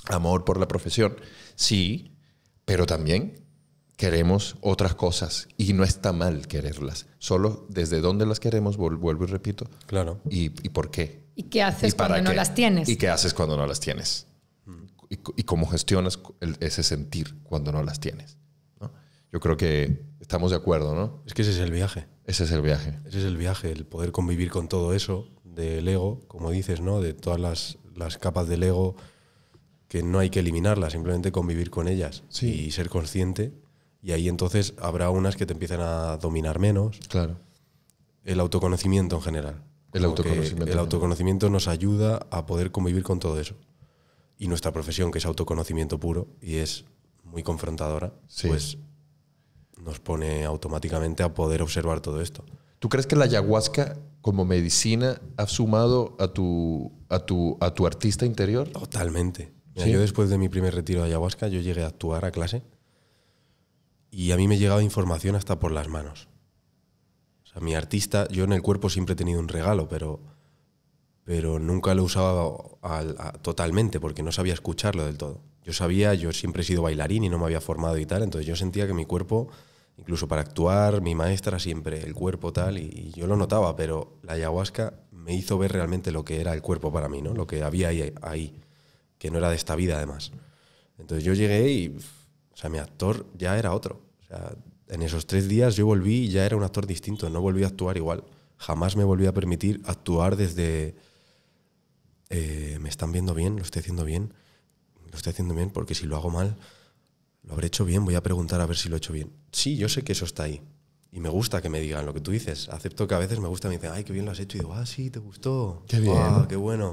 amor por la profesión. Sí, pero también queremos otras cosas y no está mal quererlas. Solo desde dónde las queremos, vuelvo y repito. Claro. Y, y por qué. ¿Y qué haces cuando no las tienes? ¿Y qué haces cuando no las tienes? Y, y, cómo gestionas el, ese sentir cuando no las tienes. ¿no? Yo creo que estamos de acuerdo, ¿no? Es que ese es el viaje. Ese es el viaje. Ese es el viaje, el poder convivir con todo eso del ego, como dices, ¿no? De todas las, las capas del ego que no hay que eliminarlas, simplemente convivir con ellas Sí. y ser consciente. Y ahí entonces habrá unas que te empiezan a dominar menos. Claro. El autoconocimiento en general. El autoconocimiento. El autoconocimiento nos ayuda a poder convivir con todo eso. Y nuestra profesión, que es autoconocimiento puro y es muy confrontadora, Sí. pues nos pone automáticamente a poder observar todo esto. ¿Tú crees que la ayahuasca como medicina ha sumado a tu, a tu, a tu artista interior? Totalmente. Mira, Sí. Yo después de mi primer retiro de ayahuasca, yo llegué a actuar a clase y a mí me llegaba información hasta por las manos. O sea, mi artista, yo en el cuerpo siempre he tenido un regalo, pero, pero nunca lo usaba a- totalmente porque no sabía escucharlo del todo. Yo sabía, yo siempre he sido bailarín y no me había formado y tal, entonces yo sentía que mi cuerpo, incluso para actuar, mi maestra siempre, el cuerpo tal, y, yo lo notaba, pero la ayahuasca me hizo ver realmente lo que era el cuerpo para mí, ¿no? lo que había ahí, ahí que no era de esta vida además. Entonces yo llegué y, o sea, mi actor ya era otro. O sea, en esos tres días yo volví y ya era un actor distinto, no volví a actuar igual. Jamás me volví a permitir actuar desde, eh, me están viendo bien, lo estoy haciendo bien, lo estoy haciendo bien porque si lo hago mal, lo habré hecho bien, voy a preguntar a ver si lo he hecho bien. Sí, yo sé que eso está ahí. Y me gusta que me digan lo que tú dices. Acepto que a veces me gusta, me dicen, ay, qué bien lo has hecho. Y digo, ah, sí, te gustó. Qué bien. Ah, qué bueno.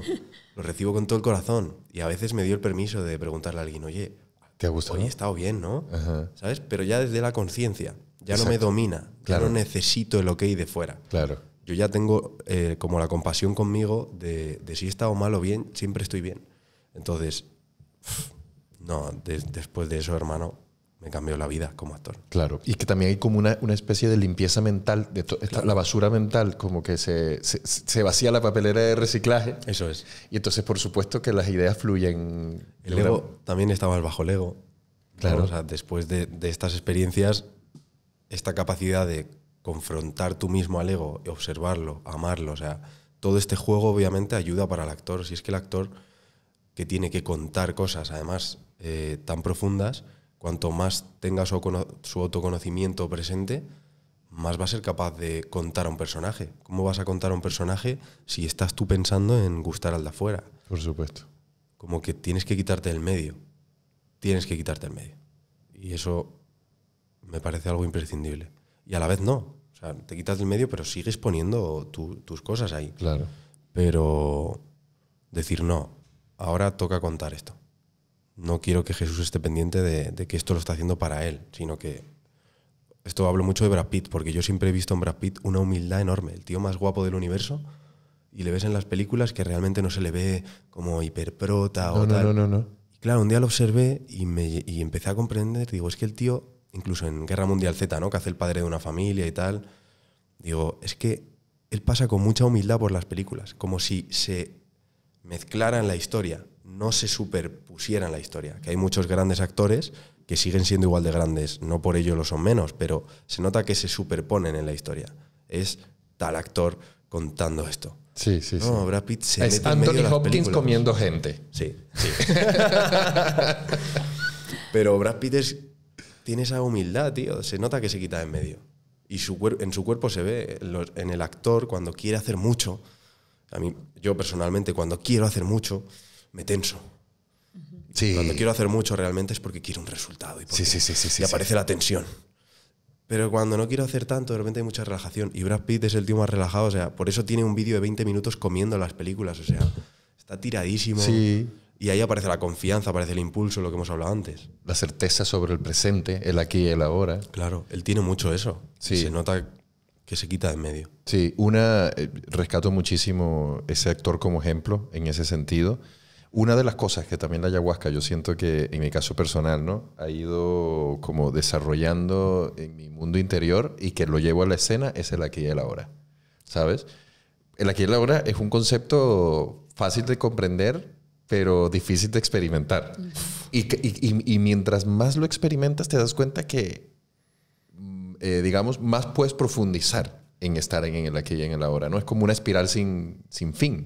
Lo recibo con todo el corazón. Y a veces me dio el permiso de preguntarle a alguien, oye, ¿Te ha gustado? hoy he estado bien, ¿no? Ajá. ¿Sabes? Pero ya desde la conciencia. Ya no me domina. Claro. Ya no necesito el ok de fuera. Claro. Yo ya tengo eh, como la compasión conmigo de, de si he estado mal o bien, siempre estoy bien. Entonces, no, de- después de eso, hermano, me cambió la vida como actor. Claro. Y que también hay como una, una especie de limpieza mental, de esta- la basura mental, como que se, se, se vacía la papelera de reciclaje. Eso es. Y entonces, por supuesto, que las ideas fluyen. El una- ego también más bajo el ego. ¿no? Claro. O sea, después de, de estas experiencias, esta capacidad de confrontar tú mismo al ego, observarlo, amarlo, o sea, todo este juego obviamente ayuda para el actor. Si es que el actor que tiene que contar cosas, además, eh, tan profundas, cuanto más tenga su, cono- su autoconocimiento presente, más va a ser capaz de contar a un personaje. ¿Cómo vas a contar a un personaje si estás tú pensando en gustar al de afuera? Por supuesto. como que tienes que quitarte del medio. Tienes que quitarte del medio. Y eso me parece algo imprescindible. Y a la vez no. O sea, te quitas del medio, pero sigues poniendo tu- tus cosas ahí. Claro. Pero decir no, ahora toca contar esto. No quiero que Jesús esté pendiente de, de que esto lo está haciendo para él, sino que esto hablo mucho de Brad Pitt, porque yo siempre he visto en Brad Pitt una humildad enorme, el tío más guapo del universo, y le ves en las películas que realmente no se le ve como hiperprota No, o no, tal. no, no, no. Y claro, un día lo observé y, me, y empecé a comprender, digo, es que el tío, incluso en Guerra Mundial Z, ¿no? que hace el padre de una familia y tal, digo, es que él pasa con mucha humildad por las películas, como si se mezclara en la historia, no se superpusiera en la historia. Que hay muchos grandes actores que siguen siendo igual de grandes, no por ello lo son menos, pero se nota que se superponen en la historia. Es tal actor contando esto. Sí, sí, sí. No, Brad Pitt se es mete en medio Anthony de las Hopkins películas. comiendo gente. Sí, sí. Pero Brad Pitt es- tiene esa humildad, tío. Se nota que se quita de en medio. Y su en su cuerpo se ve, en el actor, cuando quiere hacer mucho. A mí, yo personalmente, cuando quiero hacer mucho, me tenso. Sí. Cuando quiero hacer mucho realmente es porque quiero un resultado. Y, Sí, sí, sí, sí, sí, y sí. aparece la tensión. Pero cuando no quiero hacer tanto, de repente hay mucha relajación. Y Brad Pitt es el tío más relajado. O sea, por eso tiene un vídeo de 20 minutos comiendo las películas. O sea, está tiradísimo. Sí. Y ahí aparece la confianza, aparece el impulso, lo que hemos hablado antes. La certeza sobre el presente, el aquí y el ahora. Claro, él tiene mucho eso. Sí. Se nota que se quita de en medio. Sí, una, eh, rescato muchísimo ese actor como ejemplo en ese sentido. Una de las cosas que también la ayahuasca, yo siento que en mi caso personal, ¿no? Ha ido como desarrollando en mi mundo interior y que lo llevo a la escena es el aquí y el ahora, ¿sabes? El aquí y el ahora es un concepto fácil de comprender, pero difícil de experimentar. Y, y- y- y mientras más lo experimentas, te das cuenta que eh, digamos, más puedes profundizar en estar en el aquí y en el ahora, ¿no? Es como una espiral sin, sin fin.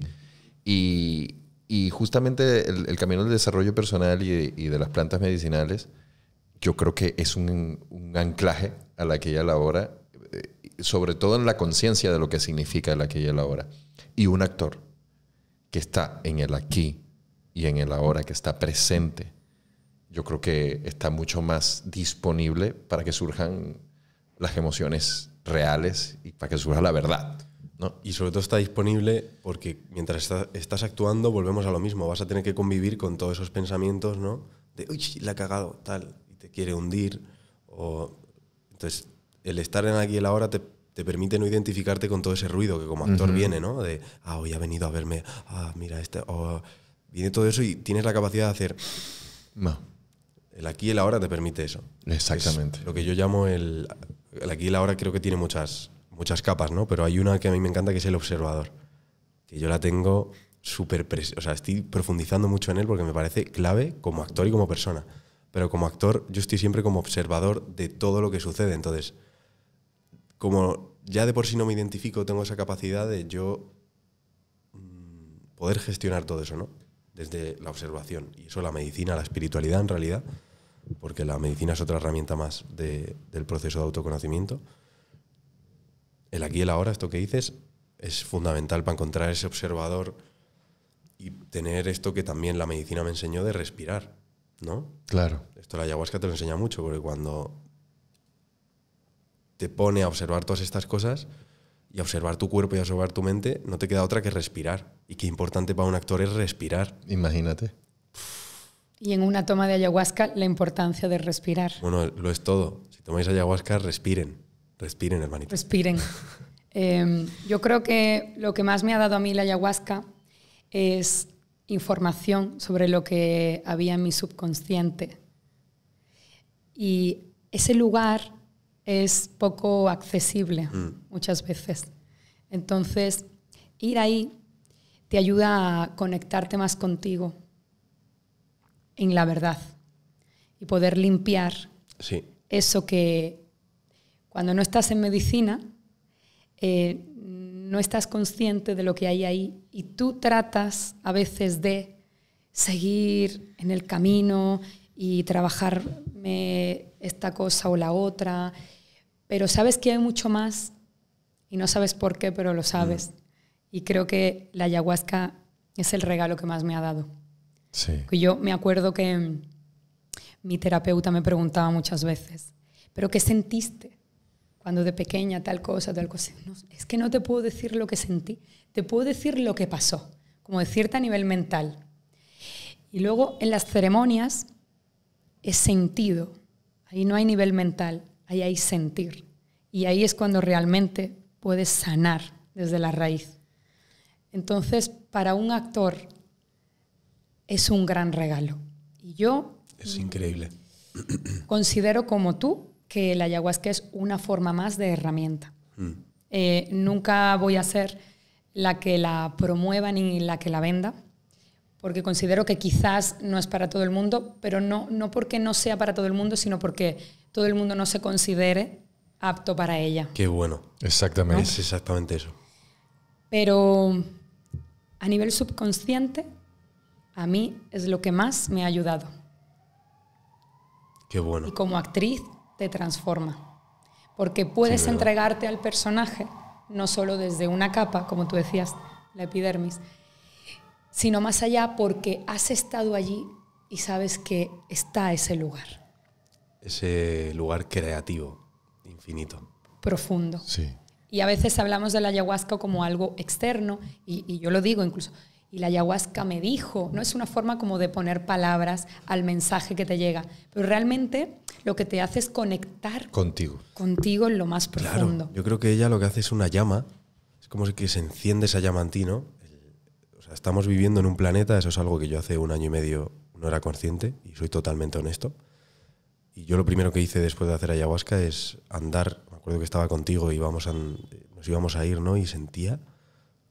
Y, y justamente el, camino del desarrollo personal y, de las plantas medicinales, yo creo que es un, anclaje a la hora, eh, sobre todo en la conciencia de lo que significa el aquí y el ahora. Y un actor que está en el aquí y en el ahora, que está presente, yo creo que está mucho más disponible para que surjan las emociones reales y para que surja la verdad. ¿No? Y sobre todo está disponible porque mientras está- estás actuando volvemos a lo mismo. Vas a tener que convivir con todos esos pensamientos, ¿no? De, uy, la ha cagado, tal, y te quiere hundir. O... Entonces, el estar en aquí y el ahora te, te permite no identificarte con todo ese ruido que como actor viene, ¿no? De, ah, hoy ha venido a verme, ah, mira, este, o viene todo eso y tienes la capacidad de hacer... No. El aquí y el ahora te permite eso. Exactamente. Es lo que yo llamo el, el aquí y el ahora creo que tiene muchas, muchas capas, ¿no? Pero hay una que a mí me encanta que es el observador. Que yo la tengo súper... O sea, estoy profundizando mucho en él porque me parece clave como actor y como persona. Pero como actor yo estoy siempre como observador de todo lo que sucede. Entonces, como ya de por sí no me identifico, tengo esa capacidad de yo mm, poder gestionar todo eso, ¿no? Desde la observación. Y eso la medicina, la espiritualidad en realidad, porque la medicina es otra herramienta más de- del proceso de autoconocimiento. El aquí y el ahora, esto que dices, es fundamental para encontrar ese observador y tener esto que también la medicina me enseñó de respirar, ¿no? Claro. Esto la ayahuasca te lo enseña mucho, porque cuando te pone a observar todas estas cosas y a observar tu cuerpo y a observar tu mente, no te queda otra que respirar. Y qué importante para un actor es respirar. Imagínate. Y en una toma de ayahuasca, la importancia de respirar. Bueno, lo es todo. Si tomáis ayahuasca, respiren. Respiren, hermanito. Respiren. Eh, yo creo que lo que más me ha dado a mí la ayahuasca es información sobre lo que había en mi subconsciente. Y ese lugar es poco accesible muchas veces. Entonces, ir ahí te ayuda a conectarte más contigo en la verdad y poder limpiar Sí. eso que cuando no estás en medicina, eh, no estás consciente de lo que hay ahí y tú tratas a veces de seguir en el camino y trabajarme esta cosa o la otra, pero sabes que hay mucho más y no sabes por qué, pero lo sabes. Y creo que la ayahuasca es el regalo que más me ha dado. Sí. Que yo me acuerdo que mm, mi terapeuta me preguntaba muchas veces, ¿pero qué sentiste cuando de pequeña tal cosa, tal cosa? No, es que no te puedo decir lo que sentí, te puedo decir lo que pasó, como decirte a nivel mental. Y luego en las ceremonias es sentido, ahí no hay nivel mental, ahí hay sentir. Y ahí es cuando realmente puedes sanar desde la raíz. Entonces, para un actor es un gran regalo. Y yo Es increíble. considero como tú que la ayahuasca es una forma más de herramienta. Mm. Eh, nunca voy a ser la que la promueva ni la que la venda, porque considero que quizás no es para todo el mundo, pero no, no porque no sea para todo el mundo, sino porque todo el mundo no se considere apto para ella. Qué bueno. Exactamente. Es exactamente eso. Pero a nivel subconsciente, a mí es lo que más me ha ayudado. Qué bueno. y como actriz te transforma. Porque puedes Sí, entregarte al personaje no solo desde una capa, como tú decías, la epidermis, sino más allá porque has estado allí y y sabes que está ese lugar. Ese lugar creativo, infinito. Profundo. Sí. Y a veces hablamos de la ayahuasca como algo externo, y, y, yo lo digo incluso, y la ayahuasca me dijo, no es una forma como de poner palabras al mensaje que te llega, pero realmente lo que te hace es conectar contigo, contigo en lo más profundo. Claro, yo creo que ella lo que hace es una llama, es como que se enciende esa llama en ti, ¿no? O sea, estamos viviendo en un planeta, eso es algo que yo hace un año y medio no era consciente, y soy totalmente honesto. Y yo lo primero que hice después de hacer ayahuasca es andar, me acuerdo que estaba contigo y íbamos a, nos íbamos a ir, ¿no? Y sentía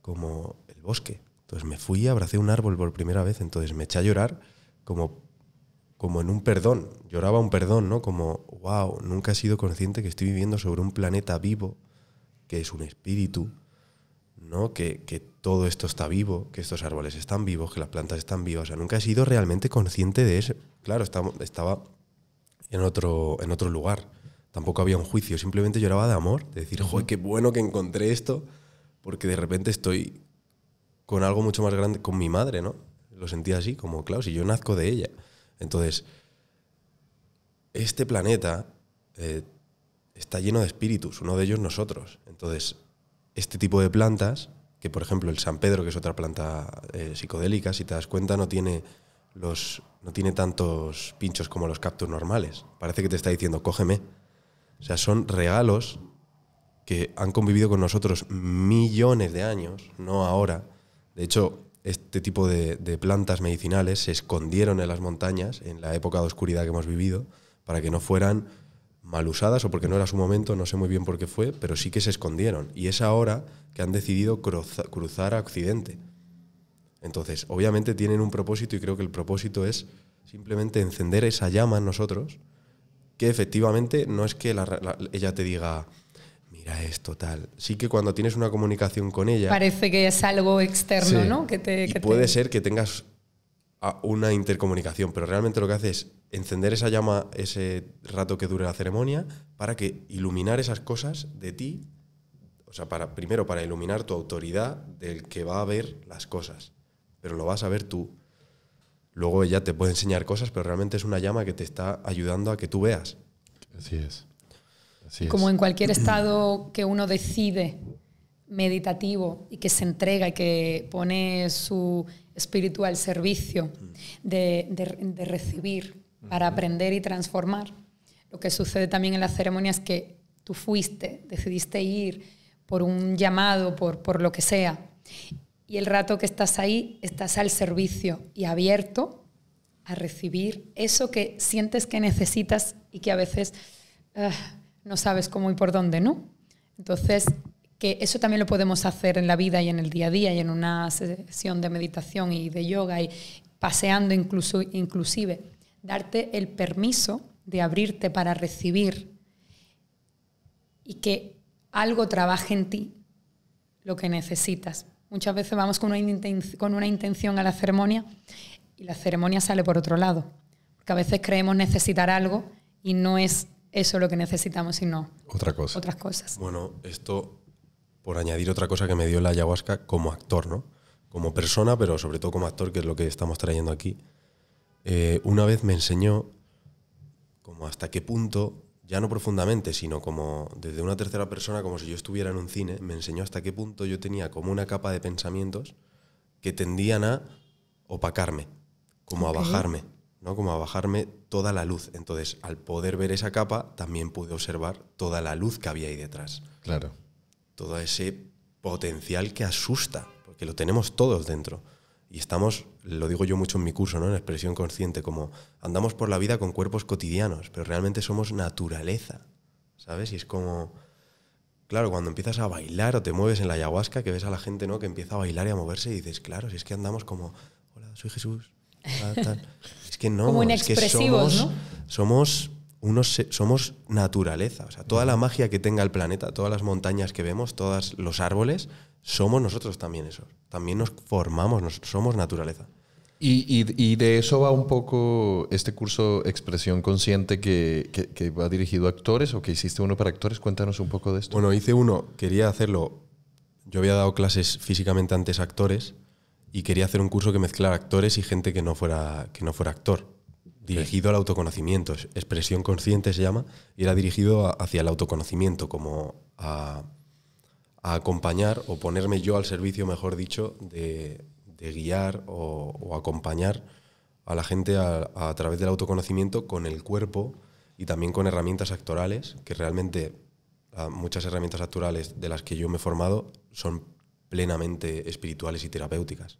como el bosque. Entonces me fui y abracé un árbol por primera vez, entonces me eché a llorar como, como en un perdón, lloraba un perdón, ¿no? Como, wow, nunca he sido consciente que estoy viviendo sobre un planeta vivo, que es un espíritu, ¿no? Que, que todo esto está vivo, que estos árboles están vivos, que las plantas están vivas. O sea, nunca he sido realmente consciente de eso. Claro, estaba, estaba en otro, en otro lugar. Tampoco había un juicio, simplemente lloraba de amor, de decir, joder, qué bueno que encontré esto, porque de repente estoy con algo mucho más grande, con mi madre, ¿no? Lo sentía así, como, claro, si yo nazco de ella. Entonces, este planeta eh, está lleno de espíritus, uno de ellos nosotros. Entonces, este tipo de plantas, que por ejemplo el San Pedro, que es otra planta eh, psicodélica, si te das cuenta, no tiene los, no tiene tantos pinchos como los cactus normales. Parece que te está diciendo, cógeme. O sea, son regalos que han convivido con nosotros millones de años, no ahora. De hecho, este tipo de, plantas medicinales se escondieron en las montañas en la época de oscuridad que hemos vivido para que no fueran mal usadas o porque no era su momento, no sé muy bien por qué fue, pero sí que se escondieron. Y es ahora que han decidido cruza, cruzar a Occidente. Entonces, obviamente tienen un propósito y creo que el propósito es simplemente encender esa llama en nosotros, que efectivamente no es que la, ella te diga, mira esto, tal. Sí que cuando tienes una comunicación con ella... Parece que es algo externo, sí. ¿no? Que te, que puede te... ser que tengas una intercomunicación, pero realmente lo que hace es encender esa llama ese rato que dure la ceremonia para que iluminar esas cosas de ti, o sea, para, primero para iluminar tu autoridad del que va a ver las cosas pero lo vas a ver tú. Luego ella te puede enseñar cosas, pero realmente es una llama que te está ayudando a que tú veas. Así es. Así Como es. en cualquier estado que uno decide meditativo y que se entrega y que pone su espíritu al servicio de, de, de recibir para aprender y transformar. Lo que sucede también en las ceremonias es que tú fuiste, decidiste ir por un llamado, por, por lo que sea, y el rato que estás ahí, estás al servicio y abierto a recibir eso que sientes que necesitas y que a veces uh, no sabes cómo y por dónde, ¿no? Entonces, que eso también lo podemos hacer en la vida y en el día a día y en una sesión de meditación y de yoga y paseando incluso, inclusive, darte el permiso de abrirte para recibir y que algo trabaje en ti lo que necesitas Muchas veces vamos con una, con una intención a la ceremonia y la ceremonia sale por otro lado. Porque a veces creemos necesitar algo y no es eso lo que necesitamos, sino Otra cosa. otras cosas. Bueno, esto por añadir otra cosa que me dio la ayahuasca como actor, ¿no? Como persona, pero sobre todo como actor, que es lo que estamos trayendo aquí. Eh, una vez me enseñó como hasta qué punto ya no profundamente, sino como desde una tercera persona, como si yo estuviera en un cine, me enseñó hasta qué punto yo tenía como una capa de pensamientos que tendían a opacarme, como okay. a bajarme, ¿no? Como a bajarme toda la luz. Entonces, al poder ver esa capa, también pude observar toda la luz que había ahí detrás. Claro. Todo ese potencial que asusta, porque lo tenemos todos dentro. Y estamos, lo digo yo mucho en mi curso, ¿no? en expresión consciente, como andamos por la vida con cuerpos cotidianos, pero realmente somos naturaleza, ¿sabes? Y es como, claro, cuando empiezas a bailar o te mueves en la ayahuasca, que ves a la gente ¿no? que empieza a bailar y a moverse y dices, claro, si es que andamos como, hola, soy Jesús. Tal, tal. Es que no, como es que somos, ¿no? somos unos, somos naturaleza. O sea, toda la magia que tenga el planeta, todas las montañas que vemos, todos los árboles, somos nosotros también esos. También nos formamos, nos, somos naturaleza. Y, y, y, de eso va un poco este curso Expresión Consciente que, que, que, va dirigido a actores o que hiciste uno para actores. Cuéntanos un poco de esto. Bueno, hice uno, quería hacerlo. Yo había dado clases físicamente antes a actores y quería hacer un curso que mezclara actores y gente que no fuera, que no fuera actor. dirigido al autoconocimiento. Es- Expresión consciente se llama, y era dirigido a- hacia el autoconocimiento, como a, a acompañar o ponerme yo al servicio, mejor dicho, de, de guiar o, o acompañar a la gente a, a través del autoconocimiento con el cuerpo y también con herramientas actorales, que realmente ah, muchas herramientas actorales de las que yo me he formado son plenamente espirituales y terapéuticas.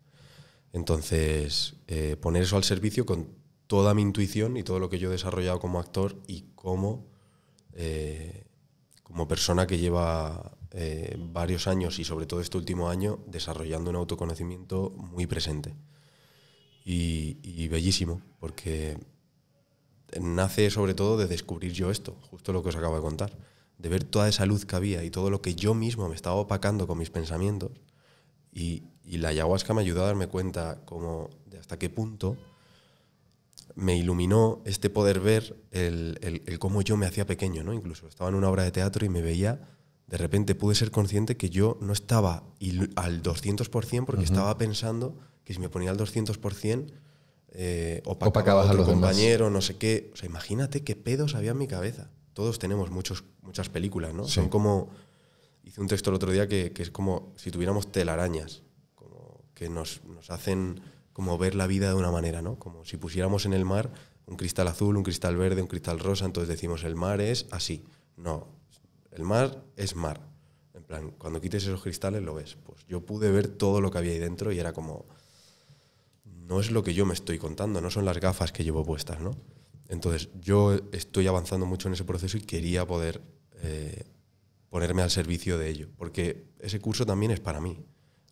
Entonces, eh, poner eso al servicio con toda mi intuición y todo lo que yo he desarrollado como actor y como, eh, como persona que lleva eh, varios años y sobre todo este último año desarrollando un autoconocimiento muy presente. Y, y bellísimo, porque nace sobre todo de descubrir yo esto, justo lo que os acabo de contar, de ver toda esa luz que había y todo lo que yo mismo me estaba opacando con mis pensamientos. Y, y la ayahuasca me ayudó a darme cuenta como de hasta qué punto me iluminó este poder ver el, el- el cómo yo me hacía pequeño, ¿no? Incluso estaba en una obra de teatro y me veía, de repente pude ser consciente que yo no estaba al 200% porque estaba pensando que si me ponía al 200% eh, opacaba a los demás. compañero, no sé qué. O sea, imagínate qué pedos había en mi cabeza. Todos tenemos muchos, muchas películas, ¿no? Sí. Son como... Hice un texto el otro día que, que es como si tuviéramos telarañas, como que nos, nos hacen como ver la vida de una manera, ¿no? Como si pusiéramos en el mar un cristal azul, un cristal verde, un cristal rosa, entonces decimos el mar es así. No, el mar es mar. En plan, cuando quites esos cristales lo ves. Pues yo pude ver todo lo que había ahí dentro y era como, no es lo que yo me estoy contando, no son las gafas que llevo puestas, ¿no? Entonces yo estoy avanzando mucho en ese proceso y quería poder eh, ponerme al servicio de ello, porque ese curso también es para mí.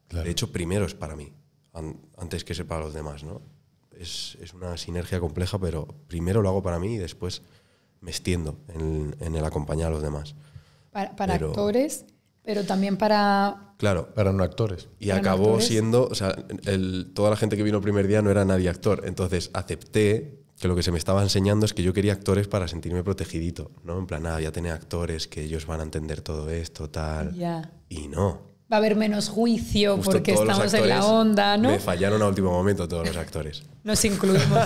Claro. De hecho, primero es para mí, an- antes que sea para los demás, ¿no? Es, es una sinergia compleja, pero primero lo hago para mí y después me extiendo en, en el acompañar a los demás. Para, para Pero- actores, pero también para... Claro, Para no actores. Y ¿Eran acabó actores? siendo, o sea, el- toda la gente que vino el primer día no era nadie actor. Entonces acepté que lo que se me estaba enseñando es que yo quería actores para sentirme protegidito, ¿no? En plan, ah, ya tener actores que ellos van a entender todo esto, tal. Ya. Y no. Va a haber menos juicio Justo porque estamos en la onda, ¿no? Me fallaron a último momento todos los actores. Nos incluimos.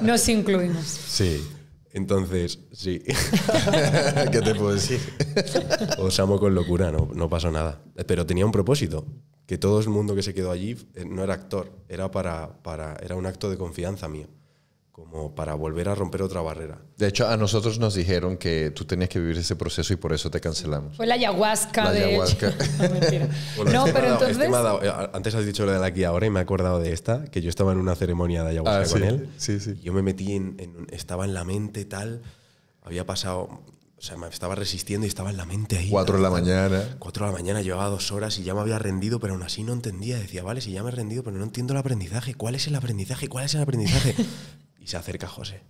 Nos incluimos. Sí. Entonces, sí. ¿Qué te puedo decir? Os amo con locura, no, no pasó nada. Pero tenía un propósito, que todo el mundo que se quedó allí eh, no era actor, era, para, para, era un acto de confianza mío, como para volver a romper otra barrera. De hecho, a nosotros nos dijeron que tú tenías que vivir ese proceso y por eso te cancelamos. Fue la ayahuasca, La de ayahuasca. hecho. No, mentira. Bueno, no, este pero este entonces... dado- eh, antes has dicho lo de la aquí ahora y me he acordado de esta, que yo estaba en una ceremonia de ayahuasca Ah, sí, con él. sí, sí. Y yo me metí en, en- Estaba en la mente tal, había pasado... O sea, me estaba resistiendo y estaba en la mente ahí. Cuatro de la mañana. Cuatro de la mañana, llevaba dos horas y ya me había rendido, pero aún así no entendía. Decía, vale, si ya me he rendido, pero no entiendo el aprendizaje. ¿Cuál es el aprendizaje? ¿Cuál es el aprendizaje? y se acerca José.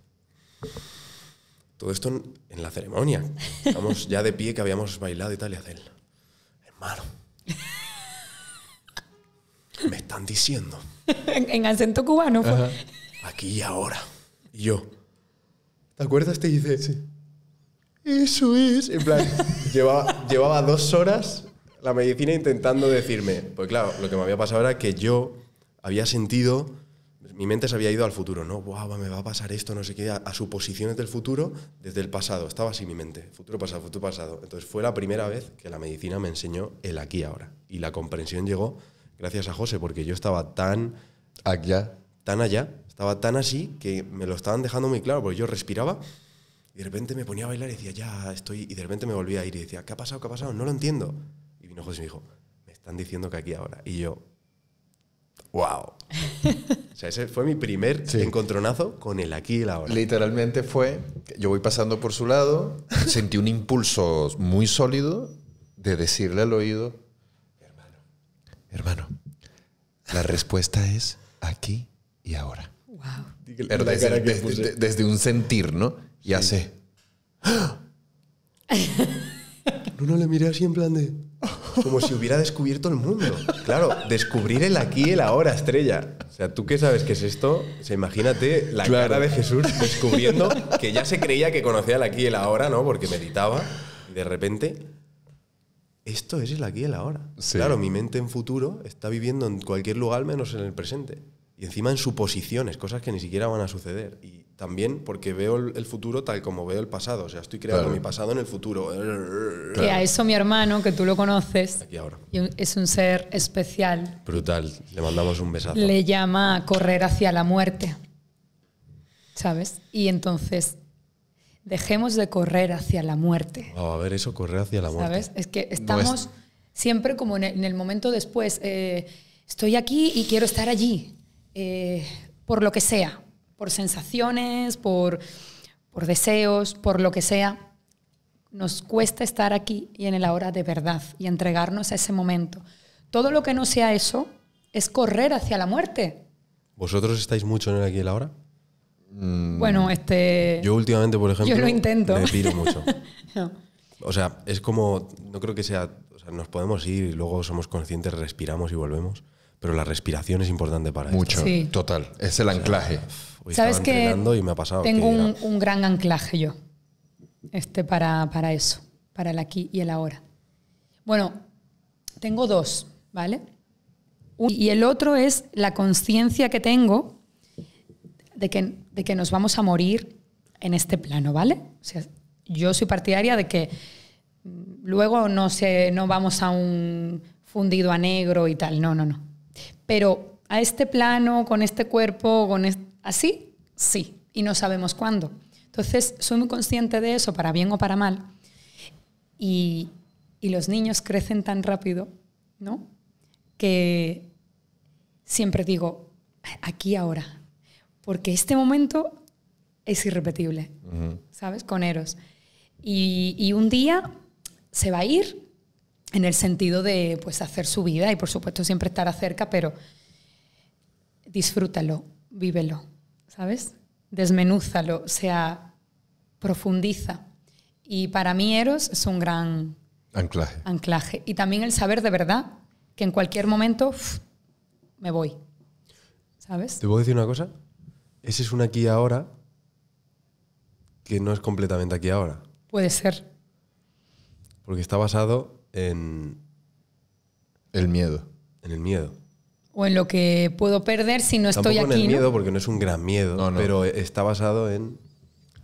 Todo esto en, en la ceremonia. Estamos ya de pie, que habíamos bailado y tal, y hace él, hermano, me están diciendo, en, en acento cubano aquí y ahora. Y yo, ¿te acuerdas? Te dice, eso es. En plan, llevaba, llevaba dos horas la medicina intentando decirme, pues claro, lo que me había pasado era que yo había sentido, mi mente se había ido al futuro, ¿no? Buah, me va a pasar esto, no sé qué, a, a suposiciones del futuro desde el pasado. Estaba así mi mente, futuro, pasado, futuro, pasado. Entonces fue la primera vez que la medicina me enseñó el aquí ahora. Y la comprensión llegó gracias a José, porque yo estaba tan Allá. tan allá, estaba tan así que me lo estaban dejando muy claro, porque yo respiraba y de repente me ponía a bailar y decía, ya estoy, y de repente me volvía a ir y decía, ¿qué ha pasado? ¿Qué ha pasado? No lo entiendo. Y vino José y me dijo, me están diciendo que aquí ahora. Y yo, wow. o sea, ese fue mi primer Sí. encontronazo con el aquí y el ahora. Literalmente fue, yo voy pasando por su lado, sentí un impulso muy sólido de decirle al oído, hermano, hermano, la respuesta es aquí y ahora. Wow. Pero desde, desde- desde un sentir, ¿no? Y hace, No, no, le miré así en plan de... Como si hubiera descubierto el mundo. Claro, descubrir el aquí y el ahora, estrella. O sea, tú qué sabes qué es esto, o sea, imagínate la Claro. cara de Jesús descubriendo que ya se creía que conocía el aquí y el ahora, ¿no? Porque meditaba. Y de repente, esto es el aquí y el ahora. Sí. Claro, mi mente en futuro está viviendo en cualquier lugar menos en el presente. Y Y encima en suposiciones, cosas que ni siquiera van a suceder. Y también porque veo el, futuro tal como veo el pasado. O sea, estoy creando Claro. mi pasado en el futuro. Que a eso mi hermano, que tú lo conoces, Aquí ahora. es un ser especial, Brutal. Le mandamos un besazo. le llama correr hacia la muerte. ¿Sabes? Y entonces, dejemos de correr hacia la muerte. Wow, a ver, eso correr hacia la muerte. ¿Sabes? Es que estamos siempre como en el, en el momento después. eh, estoy aquí y quiero estar allí. eh, por lo que sea. Por sensaciones, por, por deseos, por lo que sea. Nos cuesta estar aquí y en el ahora de verdad y entregarnos a ese momento. Todo lo que no sea eso es correr hacia la muerte. ¿Vosotros estáis mucho en el aquí y el ahora? Bueno, este. Yo últimamente, por ejemplo, Yo lo intento. me piro mucho. no. O sea, es como, no creo que sea, o sea, nos podemos ir y luego somos conscientes, respiramos y volvemos, pero la respiración es importante para esto. Mucho, Sí. total. Es el anclaje. Hoy ¿Sabes que entrenando y me ha pasado. Tengo que un, gran anclaje yo este, para, para eso, para el aquí y el ahora. Bueno, tengo dos, ¿vale? Y el otro es la conciencia que tengo de que, de que nos vamos a morir en este plano, ¿vale? O sea, yo soy partidaria de que mm, luego no, se, no vamos a un fundido a negro y tal, no, no, no. Pero a este plano, con este cuerpo, con así, sí, y no sabemos cuándo. Entonces, soy muy consciente de eso, para bien o para mal, y, y los niños crecen tan rápido, ¿no? Que siempre digo, aquí ahora, porque este momento es irrepetible, ¿sabes? Con Eros. Y, y un día se va a ir en el sentido de pues hacer su vida y por supuesto siempre estará cerca, pero disfrútalo, vívelo, ¿sabes? Desmenúzalo, o sea, profundiza. Y para mí Eros es un gran Anclaje. anclaje. Y también el saber de verdad que en cualquier momento uf, me voy, ¿sabes? ¿Te puedo decir una cosa? Ese es un aquí ahora que no es completamente aquí ahora, Puede ser. porque está basado en, El miedo. en el miedo. O en lo que puedo perder si no estoy Tampoco aquí. en el ¿no? miedo, porque no es un gran miedo, No, no. pero está basado en...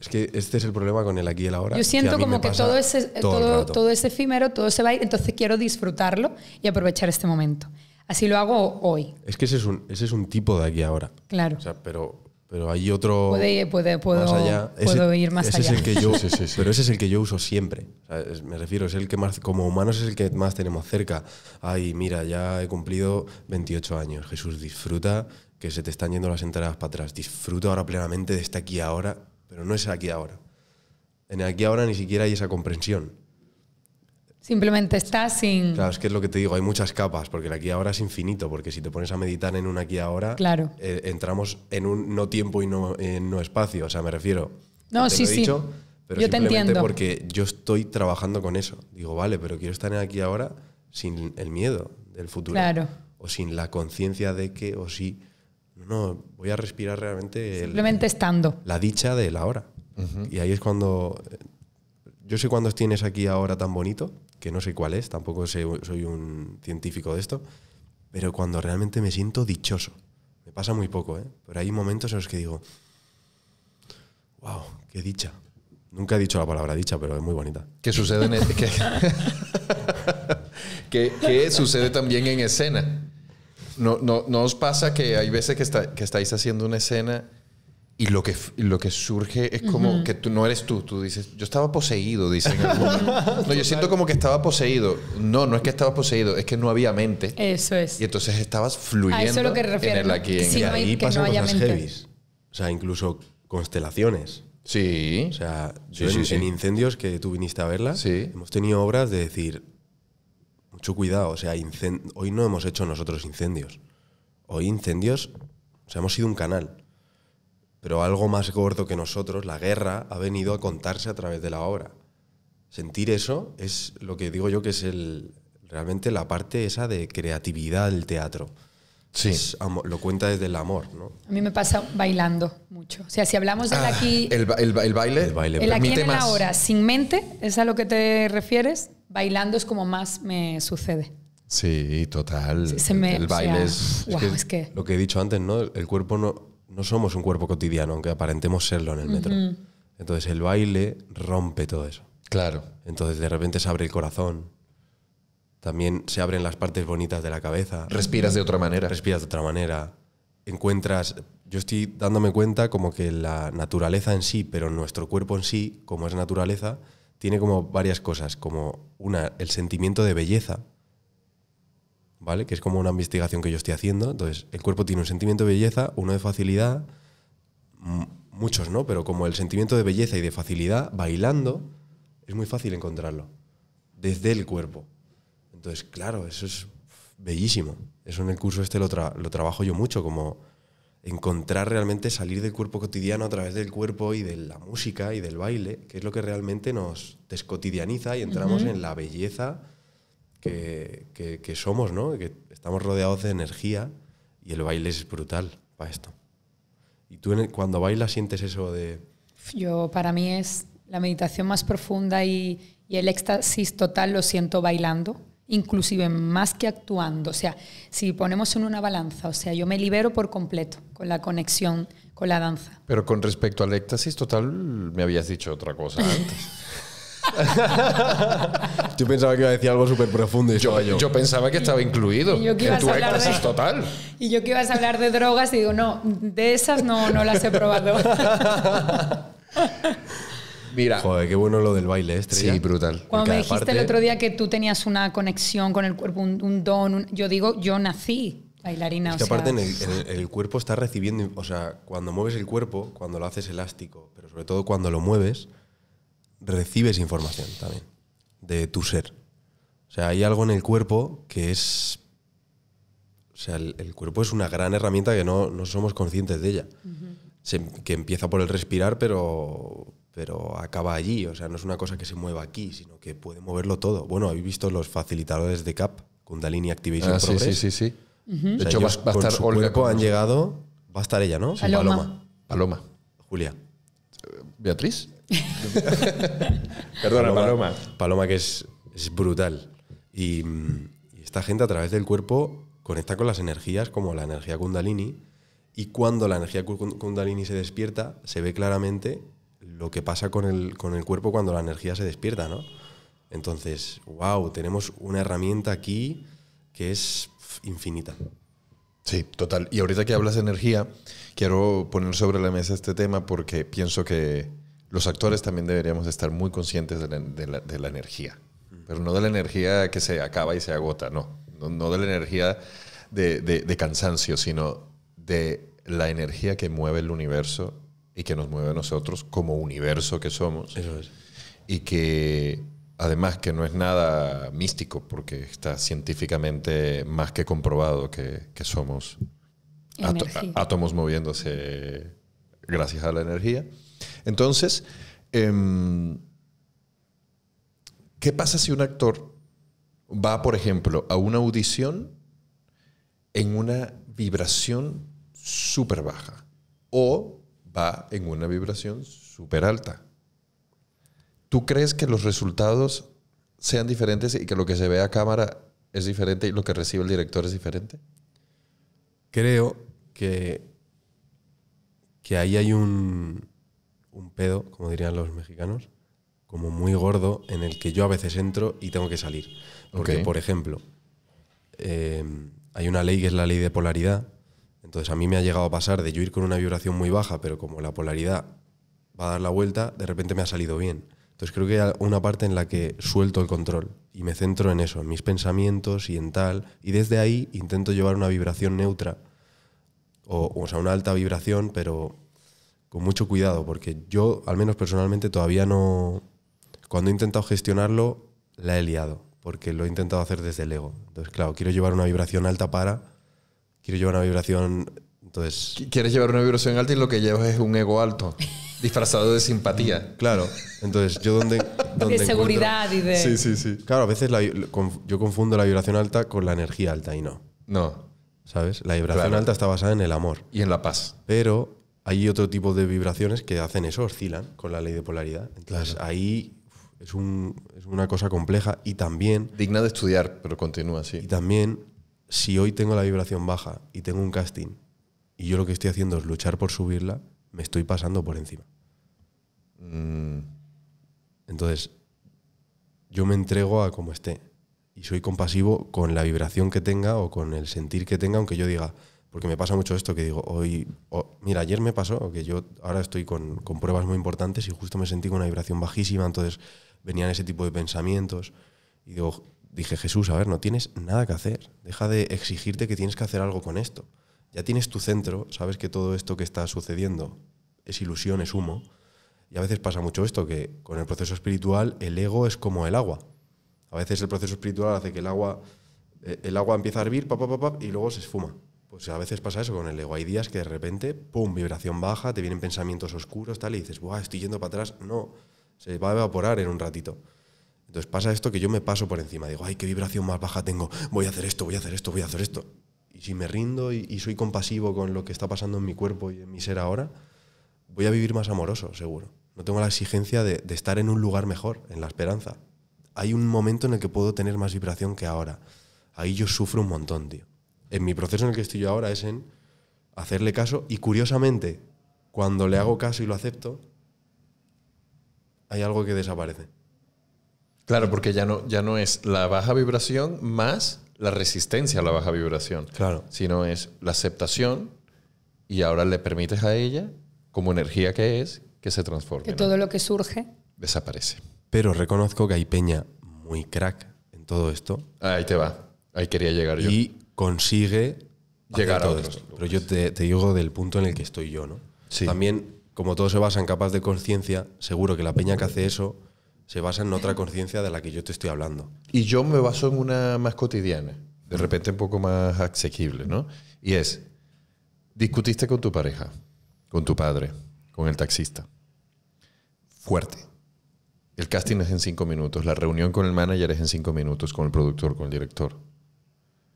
Es que este es el problema con el aquí y el ahora. Yo siento como que todo, ese, todo todo, todo es efímero, todo se va a ir, entonces quiero disfrutarlo y aprovechar este momento. Así lo hago hoy, Es que ese es un, ese es un tipo de aquí y ahora. claro. O sea, pero, pero hay otro. Puede- puede- puedo- más allá. puedo ir más ese allá. Es el que yo, Sí, sí, sí. Pero ese es el que yo uso siempre. O sea, es- me refiero, es el que más, como humanos es el que más tenemos cerca. Ay, mira, ya he cumplido 28 años. Jesús, disfruta que se te están yendo las entradas para atrás. Disfruta ahora plenamente de este aquí ahora, pero no es aquí ahora. En aquí ahora ni siquiera hay esa comprensión. Simplemente estás sin... Claro, es que es lo que te digo, hay muchas capas, porque el aquí ahora es infinito, porque si te pones a meditar en un aquí ahora, Claro. eh, entramos en un no tiempo y no, en no espacio. O sea, me refiero. No, te sí, lo he sí. dicho, pero Yo te simplemente entiendo. porque yo estoy trabajando con eso. Digo, vale, pero quiero estar en aquí ahora sin el miedo del futuro. Claro. O sin la conciencia de que, o sí, no, voy a respirar realmente el- Simplemente estando. la dicha del ahora. Y ahí es cuando. Yo sé cuándo tienes aquí ahora tan bonito, que no sé cuál es, tampoco sé- soy un científico de esto, pero cuando realmente me siento dichoso. Me pasa muy poco, ¿eh? Pero hay momentos en los que digo, wow, qué dicha. Nunca he dicho la palabra dicha, pero es muy bonita. ¿Qué sucede en que, que- que sucede también en escena? ¿No, no, ¿No os pasa que hay veces que, está- que estáis haciendo una escena y lo que, lo que surge es como que tú no eres tú? Tú dices, yo estaba poseído, dicen. No, yo siento como que estaba poseído. No, no es que estaba poseído, es que no había mente. Eso es. Y entonces estabas fluyendo A eso es lo que refiero, en el aquí. en Sí, y ahí que pasan no cosas heavies. O sea, incluso constelaciones. Sí. O sea, Sí, yo sí, en, sí. en incendios que tú viniste a verla, Sí. hemos tenido obras de decir, mucho cuidado, o sea, incen- hoy no hemos hecho nosotros incendios. Hoy incendios, o sea, hemos sido un canal. Pero algo más gordo que nosotros, la guerra, ha venido a contarse a través de la obra. Sentir eso es lo que digo yo que es el, realmente la parte esa de creatividad del teatro. Sí. Es amo- lo cuenta desde el amor, ¿no? A mí me pasa bailando mucho. O sea, si hablamos del Ah, aquí, el, el el baile. El baile. el aquí en más. ahora, sin mente, ¿es a lo que te refieres? Bailando es como más me sucede. Sí, total. Sí, se me- el o baile sea, es... Guau, que es que- Lo que he dicho antes, ¿no? El cuerpo no, no somos un cuerpo cotidiano, aunque aparentemos serlo en el metro. Entonces el baile rompe todo eso. Claro. Entonces de repente se abre el corazón. También se abren las partes bonitas de la cabeza. Respiras de otra manera. Respiras de otra manera. Encuentras. Yo estoy dándome cuenta como que la naturaleza en sí, pero nuestro cuerpo en sí, como es naturaleza, tiene como varias cosas. Como una, el sentimiento de belleza. ¿Vale? Que es como una investigación que yo estoy haciendo. Entonces, el cuerpo tiene un sentimiento de belleza, uno de facilidad, muchos, ¿no? Pero como el sentimiento de belleza y de facilidad, bailando, es muy fácil encontrarlo. Desde el cuerpo. Entonces, claro, eso es bellísimo. Eso en el curso este lo, tra- lo trabajo yo mucho, como encontrar realmente salir del cuerpo cotidiano a través del cuerpo y de la música y del baile, que es lo que realmente nos descotidianiza y entramos en la belleza que, que- que somos, ¿no? Que estamos rodeados de energía y el baile es brutal para esto. Y tú en el- cuando bailas sientes eso de... Yo, para mí es la meditación más profunda y, y el éxtasis total lo siento bailando, inclusive más que actuando. O sea, si ponemos en una balanza, o sea, yo me libero por completo con la conexión con la danza. Pero con respecto al éxtasis total, me habías dicho otra cosa antes. Yo pensaba que iba a decir algo súper profundo y yo, yo pensaba que estaba incluido Y yo que en ibas tu a hablar de- éxtasis total. Y yo que ibas a hablar de drogas, y digo, no, de esas no, no las he probado. Mira. Joder, qué bueno lo del baile, ¿eh, Estrella? Sí, brutal. Cuando me dijiste el otro día que tú tenías una conexión con el cuerpo, un, un don, un- yo digo, yo nací bailarina. Es que o sea, aparte en el, en el- el cuerpo está recibiendo, o sea, cuando mueves el cuerpo, cuando lo haces elástico, pero sobre todo cuando lo mueves, recibes información también de tu ser. O sea, hay algo en el cuerpo que es... O sea, el, el cuerpo es una gran herramienta que no, no somos conscientes de ella. Se- que empieza por el respirar, pero, pero acaba allí. O sea, no es una cosa que se mueva aquí, sino que puede moverlo todo. Bueno, habéis visto los facilitadores de CAP, Kundalini Activation Ah, sí, Progress. sí, sí, sí. De O sea, hecho, va, ellos va a con estar su Olga cuerpo con han llegado. Va a estar ella, ¿no? Sí, Paloma. Paloma. Paloma. Julia. ¿Beatriz? Perdona, Paloma. Paloma que es, es brutal. Y, y esta gente a través del cuerpo conecta con las energías como la energía kundalini. Y cuando la energía ku- kundalini se despierta, se ve claramente lo que pasa con el, con el cuerpo cuando la energía se despierta, ¿no? Entonces, wow, tenemos una herramienta aquí que es infinita. Sí, total. Y ahorita que hablas de energía, quiero poner sobre la mesa este tema porque pienso que los actores también deberíamos estar muy conscientes de la, de la- de la energía. Pero no de la energía que se acaba y se agota, no. No, no de la energía de, de- de cansancio, sino de la energía que mueve el universo y que nos mueve a nosotros como universo que somos. Eso es. y que además que no es nada místico porque está científicamente más que comprobado que, que somos átomos moviéndose gracias a la energía. Entonces, em, ¿qué pasa si un actor va, por ejemplo, a una audición en una vibración súper baja o va en una vibración súper alta? ¿Tú crees que los resultados sean diferentes y que lo que se ve a cámara es diferente y lo que recibe el director es diferente? Creo que, que ahí hay un, un pedo, como dirían los mexicanos, como muy gordo en el que yo a veces entro y tengo que salir. Porque, por ejemplo, eh, hay una ley que es la ley de polaridad. Entonces a mí me ha llegado a pasar de yo ir con una vibración muy baja, pero como la polaridad va a dar la vuelta, de repente me ha salido bien. Entonces creo que hay una parte en la que suelto el control y me centro en eso, en mis pensamientos y en tal. Y desde ahí intento llevar una vibración neutra, o, o sea, una alta vibración, pero con mucho cuidado, porque yo, al menos personalmente, todavía no... Cuando he intentado gestionarlo, la he liado, porque lo he intentado hacer desde el ego. Entonces, claro, quiero llevar una vibración alta para... Quiero llevar una vibración... Entonces, Qu- Quieres llevar una vibración alta y lo que llevas es un ego alto, disfrazado de simpatía. claro, entonces yo donde... donde de encuentro- seguridad y de... Sí, sí, sí. Claro, a veces la- yo confundo la vibración alta con la energía alta y no, No. ¿sabes? La vibración Claro. alta está basada en el amor. Y en la paz. Pero hay otro tipo de vibraciones que hacen eso, oscilan con la ley de polaridad. Entonces ahí Es, un, es una cosa compleja y también, Digna de estudiar, pero continúa así. y también, si hoy tengo la vibración baja y tengo un casting y yo lo que estoy haciendo es luchar por subirla, me estoy pasando por encima. Mm, Entonces, yo me entrego a como esté. Y soy compasivo con la vibración que tenga o con el sentir que tenga, aunque yo diga, porque me pasa mucho esto que digo, hoy, o- mira, ayer me pasó que yo ahora estoy con, con pruebas muy importantes y justo me sentí con una vibración bajísima, entonces venían ese tipo de pensamientos y digo, dije, Jesús, a ver, no tienes nada que hacer, deja de exigirte que tienes que hacer algo con esto. Ya tienes tu centro, sabes que todo esto que está sucediendo es ilusión, es humo, y a veces pasa mucho esto, que con el proceso espiritual el ego es como el agua. A veces el proceso espiritual hace que el agua, eh, el agua empieza a hervir pa, y luego se esfuma. Pues a veces pasa eso con el ego. Hay días que de repente, pum, vibración baja, te vienen pensamientos oscuros, tal, y dices, Buah, estoy yendo para atrás. No, se va a evaporar en un ratito. Entonces pasa esto que yo me paso por encima. Digo, ay, qué vibración más baja tengo. Voy a hacer esto, voy a hacer esto, voy a hacer esto. Y si me rindo y, soy compasivo con lo que está pasando en mi cuerpo y en mi ser ahora, voy a vivir más amoroso, seguro. No tengo la exigencia de, de estar en un lugar mejor, en la esperanza. Hay un momento en el que puedo tener más vibración que ahora. Ahí yo sufro un montón, tío. En mi proceso en el que estoy yo ahora es en hacerle caso y curiosamente, cuando le hago caso y lo acepto, hay algo que desaparece. Claro, porque ya no, ya no es la baja vibración más la resistencia a la baja vibración. Claro. Sino es la aceptación y ahora le permites a ella, como energía que es, que se transforme. Que ¿no? todo lo que surge Desaparece. Pero reconozco que hay peña muy crack en todo esto Ahí te va. Ahí quería llegar yo. y consigue Llegar a todo otros. Pero yo te, te digo del punto en el que estoy yo, ¿no? Sí. También, como todo se basa en capas de conciencia, seguro que la peña que hace eso se basa en otra conciencia de la que yo te estoy hablando. Y yo me baso en una más cotidiana, de repente un poco más asequible, ¿no? Y es, discutiste con tu pareja, con tu padre, con el taxista. Fuerte. El casting es en cinco minutos, la reunión con el manager es en cinco minutos, con el productor, con el director.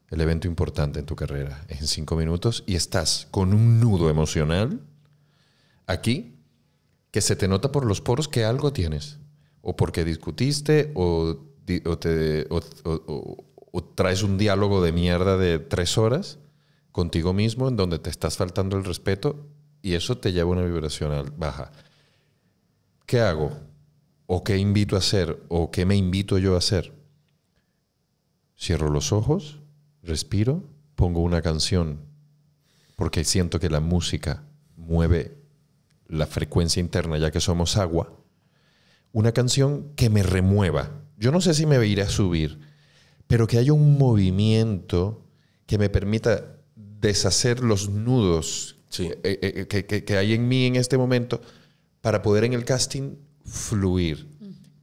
El evento importante en tu carrera es en cinco minutos y estás con un nudo emocional aquí que se te nota por los poros que algo tienes. O porque discutiste o, te- o- o- traes un diálogo de mierda de tres horas contigo mismo en donde te estás faltando el respeto y eso te lleva a una vibración baja. ¿Qué hago? ¿O qué invito a hacer? ¿O qué me invito yo a hacer? Cierro los ojos, respiro, pongo una canción porque siento que la música mueve la frecuencia interna, ya que somos agua, una canción que me remueva. Yo no sé si me iré a subir, pero que haya un movimiento que me permita deshacer los nudos Sí. eh, eh, que, que- que hay en mí en este momento para poder en el casting fluir.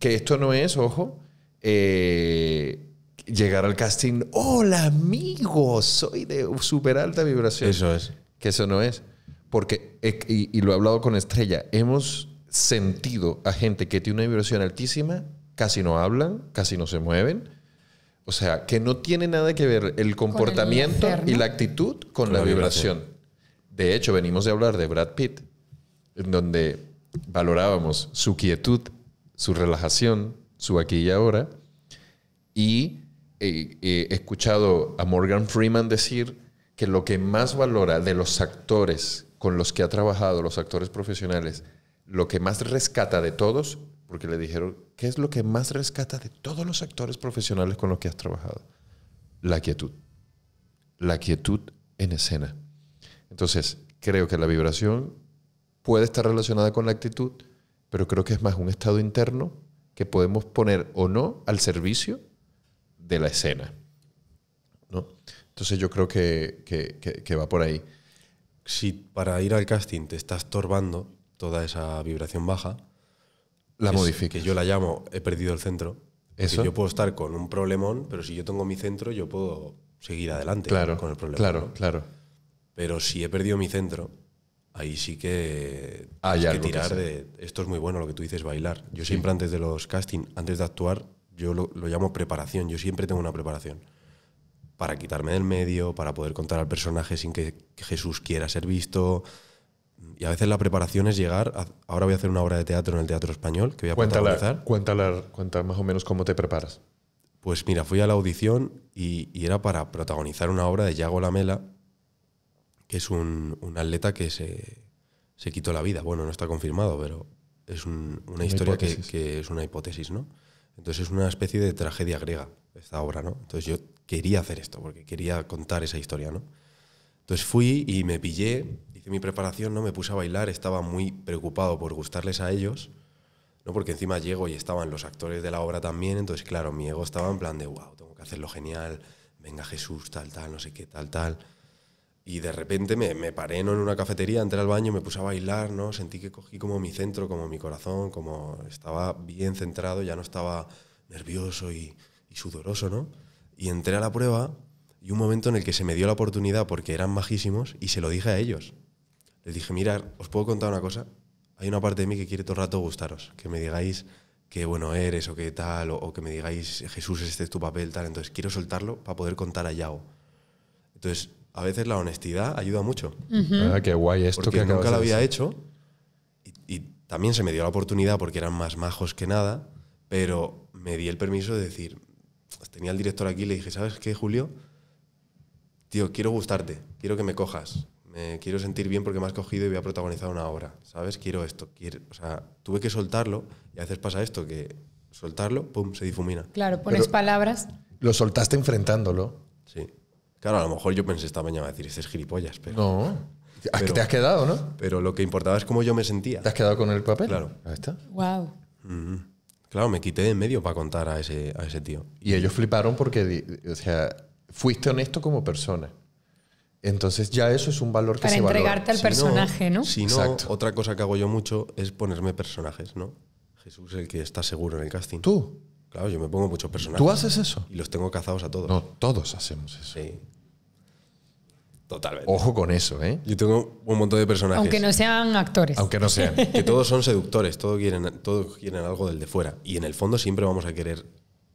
Que esto no es, ojo, eh, llegar al casting, hola amigo, soy de super alta vibración. Eso es. Que eso no es. Porque, y, y lo he hablado con Estrella, hemos sentido a gente que tiene una vibración altísima, casi no hablan, casi no se mueven. O sea, que no tiene nada que ver el comportamiento ¿no? y la actitud con, Con la, la vibración. vibración. De hecho, venimos de hablar de Brad Pitt, en donde valorábamos su quietud, su relajación, su aquí y ahora. Y he escuchado a Morgan Freeman decir que lo que más valora de los actores con los que ha trabajado, los actores profesionales, lo que más rescata de todos, porque le dijeron, ¿qué es lo que más rescata de todos los actores profesionales con los que has trabajado? La quietud. La quietud en escena. Entonces, creo que la vibración puede estar relacionada con la actitud, pero creo que es más un estado interno que podemos poner o no al servicio de la escena. ¿no? Entonces yo creo que, que- que- que va por ahí. Si para ir al casting te está estorbando toda esa vibración baja, La modifica. Que yo la llamo he perdido el centro. Eso. yo puedo estar con un problemón, pero si yo tengo mi centro, yo puedo seguir adelante Claro, con el problema. claro, ¿no? claro. Pero si he perdido mi centro, ahí sí que Hay que tirar de. Esto es muy bueno lo que tú dices, bailar. Yo siempre antes de los casting, antes de actuar, yo lo, lo llamo preparación. Yo siempre tengo una preparación. Para quitarme del medio, para poder contar al personaje sin que, que Jesús quiera ser visto. Y a veces la preparación es llegar. a- ahora voy a hacer una obra de teatro en el Teatro Español que voy a Cuéntala, protagonizar. cuéntala, cuenta más o menos cómo te preparas. Pues mira, fui a la audición y, y era para protagonizar una obra de Yago Lamela, que es un, un atleta que se, se quitó la vida. Bueno, no está confirmado, pero es un- una, Una historia que, que es una hipótesis, ¿no? Entonces es una especie de tragedia griega esta obra, ¿no? Entonces yo quería hacer esto, porque quería contar esa historia, ¿no? Entonces fui y me pillé, hice mi preparación, ¿no? Me puse a bailar, estaba muy preocupado por gustarles a ellos, ¿no? Porque encima llego y estaban los actores de la obra también, entonces claro, mi ego estaba en plan de, wow, tengo que hacerlo genial, venga Jesús, tal, tal, no sé qué, tal, tal. Y de repente me, me paré ¿no? en una cafetería, entré al baño, me puse a bailar, ¿no? Sentí que cogí como mi centro, como mi corazón, como estaba bien centrado, ya no estaba nervioso y, sudoroso, ¿no? Y entré a la prueba y un momento en el que se me dio la oportunidad porque eran majísimos y se lo dije a ellos. Les dije, mirad, os puedo contar una cosa. Hay una parte de mí que quiere todo el rato gustaros, que me digáis qué bueno eres o qué tal, o, o que me digáis, Jesús, este es tu papel, tal. Entonces quiero soltarlo para poder contar a Yago. Entonces, a veces la honestidad ayuda mucho. Ah, qué guay esto porque que nunca lo había hecho y, y también se me dio la oportunidad porque eran más majos que nada, pero me di el permiso de decir, tenía el director aquí y le dije, ¿sabes qué, Julio? Tío, quiero gustarte, quiero que me cojas, me quiero sentir bien porque me has cogido y voy a protagonizar una obra, ¿sabes? Quiero esto, quiero, o sea, tuve que soltarlo y a veces pasa esto, que soltarlo, pum, se difumina. Claro, pones Pero- palabras. Lo soltaste enfrentándolo. Sí. Claro, a lo mejor yo pensé esta mañana, decir, este es gilipollas, pero, No. ¿A Pero- te has quedado, no? pero lo que importaba es cómo yo me sentía. ¿Te has quedado con el papel? Claro. Ahí está. Wow. Claro, me quité de en medio para contar a ese, a ese tío. Y ellos fliparon porque, o sea, fuiste honesto como persona. Entonces ya eso es un valor que Para se valora. entregarte al Si personaje, ¿no? Si no, Exacto. otra cosa que hago yo mucho es ponerme personajes, ¿no? Jesús es el que está seguro en el casting. ¿Tú? Claro, yo me pongo muchos personajes. ¿Tú haces eso? Y los tengo cazados a todos. No, todos hacemos eso. Sí. Totalmente. Ojo con eso, ¿eh? Yo tengo un montón de personajes. Aunque no sean actores. Aunque no sean. que todos son seductores, todos quieren, todos quieren algo del de fuera. Y en el fondo siempre vamos a querer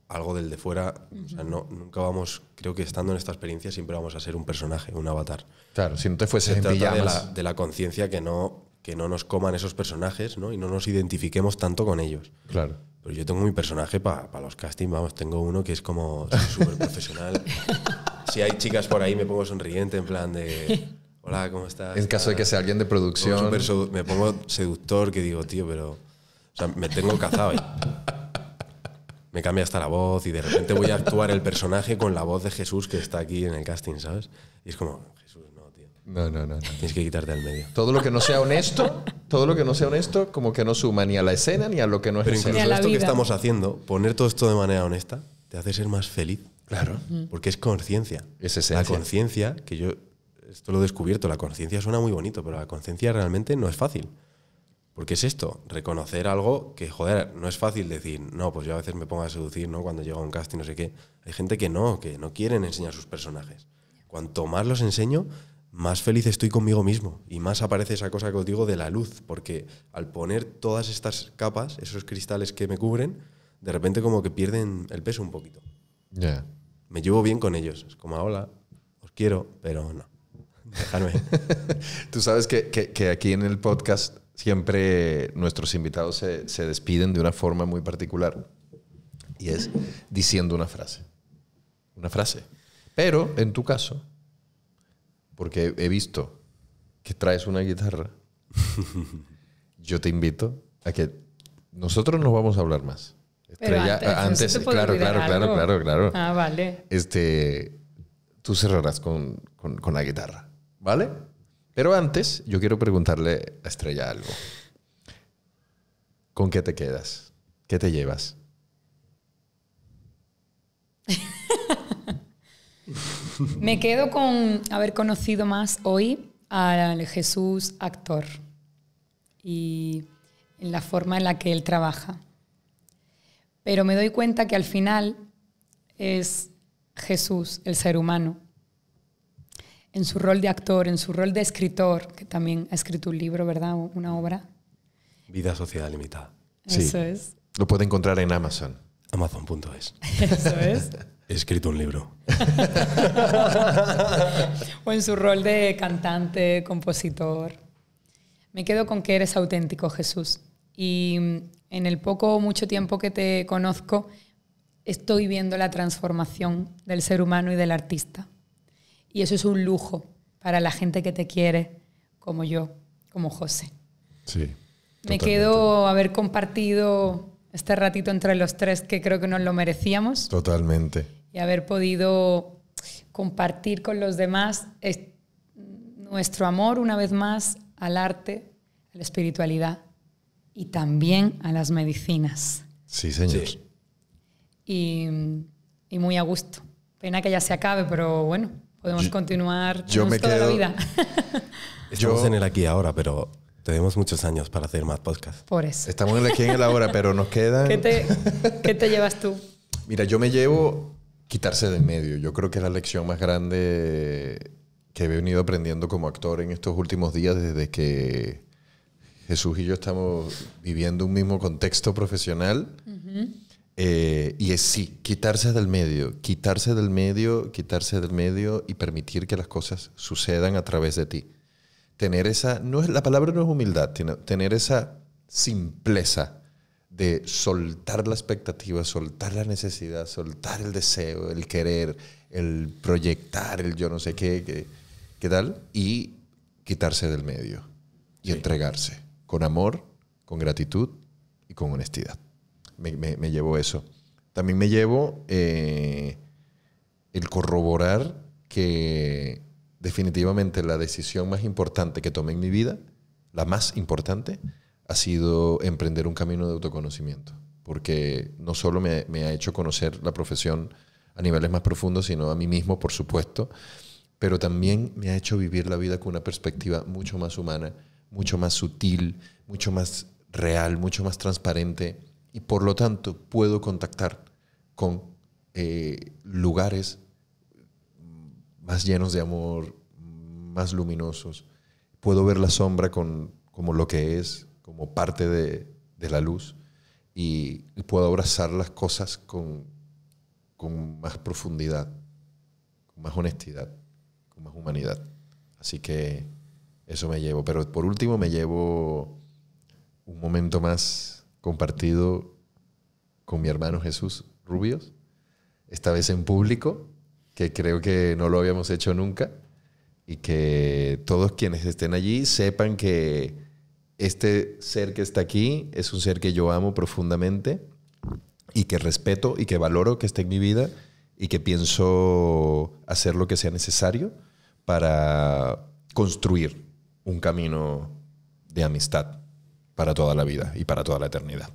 algo del de fuera. O sea, no, nunca vamos, creo que estando en esta experiencia siempre vamos a ser un personaje, un avatar. Claro, si no te fueses Se en trata de la, de la conciencia que no, que no nos coman esos personajes ¿no? y no nos identifiquemos tanto con ellos. Claro. Pero yo tengo mi personaje para los castings, vamos, tengo uno que es como súper profesional. si hay chicas por ahí me pongo sonriente en plan de, hola, ¿cómo estás? En caso de que sea alguien de producción. me pongo seductor que digo, tío, pero... O sea, me tengo cazado. ahí. Me cambia hasta la voz y de repente voy a actuar el personaje con la voz de Jesús que está aquí en el casting, ¿sabes? Y es como, Jesús, no. No, no, no. Tienes que quitarte del medio. Todo lo que no sea honesto, todo lo que no sea honesto, como que no suma ni a la escena ni a lo que no es Pero incluso la esto que estamos haciendo, poner todo esto de manera honesta, te hace ser más feliz. Claro. Porque es conciencia. Es La esencia. conciencia, que yo esto lo he descubierto, la conciencia suena muy bonito, pero la conciencia realmente no es fácil. Porque es esto, reconocer algo que, joder, no es fácil decir, no, pues yo a veces me pongo a seducir, ¿no? Cuando llega a un casting, no sé qué. Hay gente que no, que no quieren enseñar sus personajes. Cuanto más los enseño, más feliz estoy conmigo mismo. Y más aparece esa cosa que os digo de la luz. Porque al poner todas estas capas, esos cristales que me cubren, de repente como que pierden el peso un poquito. Ya. Me llevo bien con ellos. Es como, hola, os quiero, pero no. Dejadme. Tú sabes que, que- que aquí en el podcast siempre nuestros invitados se, se despiden de una forma muy particular y es diciendo una frase. Una frase. Pero en tu caso, porque he visto que traes una guitarra, yo te invito a que nosotros no vamos a hablar más. Pero antes, antes, ¿no se te puede claro, claro, claro, claro, claro. Ah, vale. Este, tú cerrarás con, con- con la guitarra, ¿vale? Pero antes, yo quiero preguntarle a Estrella algo. ¿Con qué te quedas? ¿Qué te llevas? Me quedo con haber conocido más hoy al Jesús actor y en la forma en la que él trabaja. Pero me doy cuenta que al final es Jesús, el ser humano, en su rol de actor, en su rol de escritor, que también ha escrito un libro, ¿verdad? Una obra. Vida Sociedad Limitada. Sí. Eso es. Lo puede encontrar en Amazon. Amazon.es. Eso es. He escrito un libro. o en su rol de cantante, compositor. Me quedo con que eres auténtico, Jesús. Y mm, en el poco o mucho tiempo que te conozco, estoy viendo la transformación del ser humano y del artista. Y eso es un lujo para la gente que te quiere, como yo, como José. Sí. Me quedo haber compartido este ratito entre los tres que creo que nos lo merecíamos. Totalmente. Y haber podido compartir con los demás nuestro amor una vez más al arte, a la espiritualidad y también a las medicinas. Sí, señor. Y, y, muy a gusto. Pena que ya se acabe, pero bueno, podemos continuar yo me toda la vida. Estamos en el aquí ahora, pero tenemos muchos años para hacer más podcasts. Por eso. Estamos en el aquí en el ahora, pero nos quedan... ¿Qué te, ¿Qué te llevas tú? Mira, yo me llevo quitarse del medio. Yo creo que es la lección más grande que he venido aprendiendo como actor en estos últimos días desde que Jesús y yo estamos viviendo un mismo contexto profesional. Eh, y es sí, quitarse del medio, quitarse del medio, quitarse del medio y permitir que las cosas sucedan a través de ti. Tener esa, no es, la palabra no es humildad, tener esa simpleza de soltar la expectativa, soltar la necesidad, soltar el deseo, el querer, el proyectar, el yo no sé qué, qué, tal, y quitarse del medio y entregarse con amor, con gratitud y con honestidad. Me, me, llevo eso. También me llevo eh, el corroborar que definitivamente la decisión más importante que tomé en mi vida, la más importante, ha sido emprender un camino de autoconocimiento. Porque no solo me, me ha hecho conocer la profesión a niveles más profundos, sino a mí mismo, por supuesto, pero también me ha hecho vivir la vida con una perspectiva mucho más humana, mucho más sutil, mucho más real, mucho más transparente y por lo tanto puedo contactar con eh, lugares más llenos de amor, más luminosos. Puedo ver la sombra con, como lo que es, como parte de, la luz y, puedo abrazar las cosas con, con más profundidad, con más honestidad, con más humanidad. Así que eso me llevo. Pero por último me llevo un momento más compartido con mi hermano Jesús Rubios, esta vez en público, que creo que no lo habíamos hecho nunca, y que todos quienes estén allí sepan que este ser que está aquí es un ser que yo amo profundamente y que respeto y que valoro que esté en mi vida y que pienso hacer lo que sea necesario para construir un camino de amistad para toda la vida y para toda la eternidad.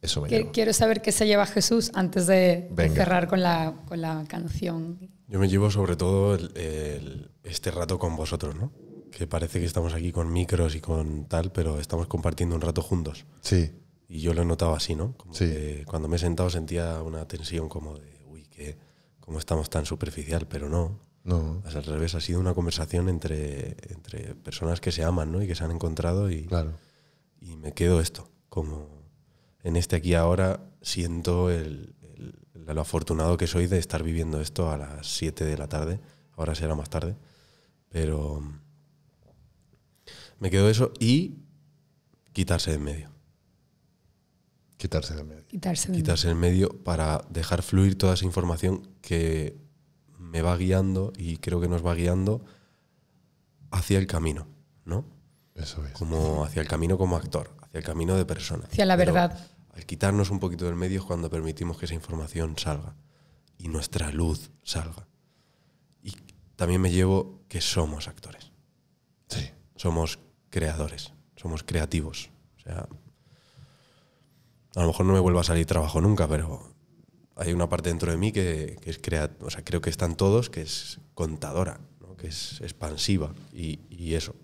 Eso me llevo. Quiero saber qué se lleva Jesús antes de, cerrar con la, con la, canción. Yo me llevo sobre todo este rato con vosotros, ¿no? Que parece que estamos aquí con micros y con tal, pero estamos compartiendo un rato juntos. Sí. Y yo lo he notado así, ¿no? Como que cuando me he sentado sentía una tensión como de, uy, que cómo estamos tan superficial, pero no. No. al revés, ha sido una conversación entre, entre personas que se aman ¿no? y que se han encontrado y, claro. y me quedo esto, como en este aquí ahora siento el, lo afortunado que soy de estar viviendo esto a las 7 de la tarde, ahora será más tarde, pero me quedo eso y quitarse de en medio. Quitarse de en medio. Quitarse, de quitarse en medio para dejar fluir toda esa información que me va guiando y creo que nos va guiando hacia el camino, ¿no? Eso es. Como hacia el camino como actor, hacia el camino de persona. Hacia la verdad. al quitarnos un poquito del medio es cuando permitimos que esa información salga y nuestra luz salga. Y también me llevo que somos actores. Sí. Somos creadores, somos creativos. O sea, a lo mejor no me vuelva a salir trabajo nunca, pero hay una parte dentro de mí que, es creativa, o sea, creo que están todos, que es contadora, que es expansiva y, eso,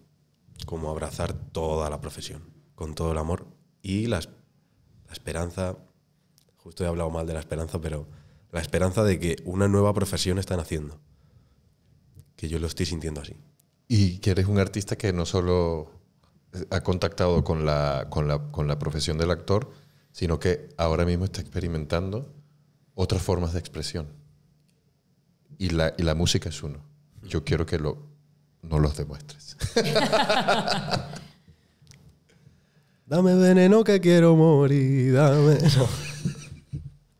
como abrazar toda la profesión, con todo el amor y la, la esperanza, justo he hablado mal de la esperanza, pero la esperanza de que una nueva profesión está naciendo, que yo lo estoy sintiendo así. Y que eres un artista que no solo ha contactado con la, con la, con la profesión del actor, sino que ahora mismo está experimentando otras formas de expresión. Y la, y la música es uno. Yo quiero que lo, no los demuestres. dame veneno que quiero morir, dame. No.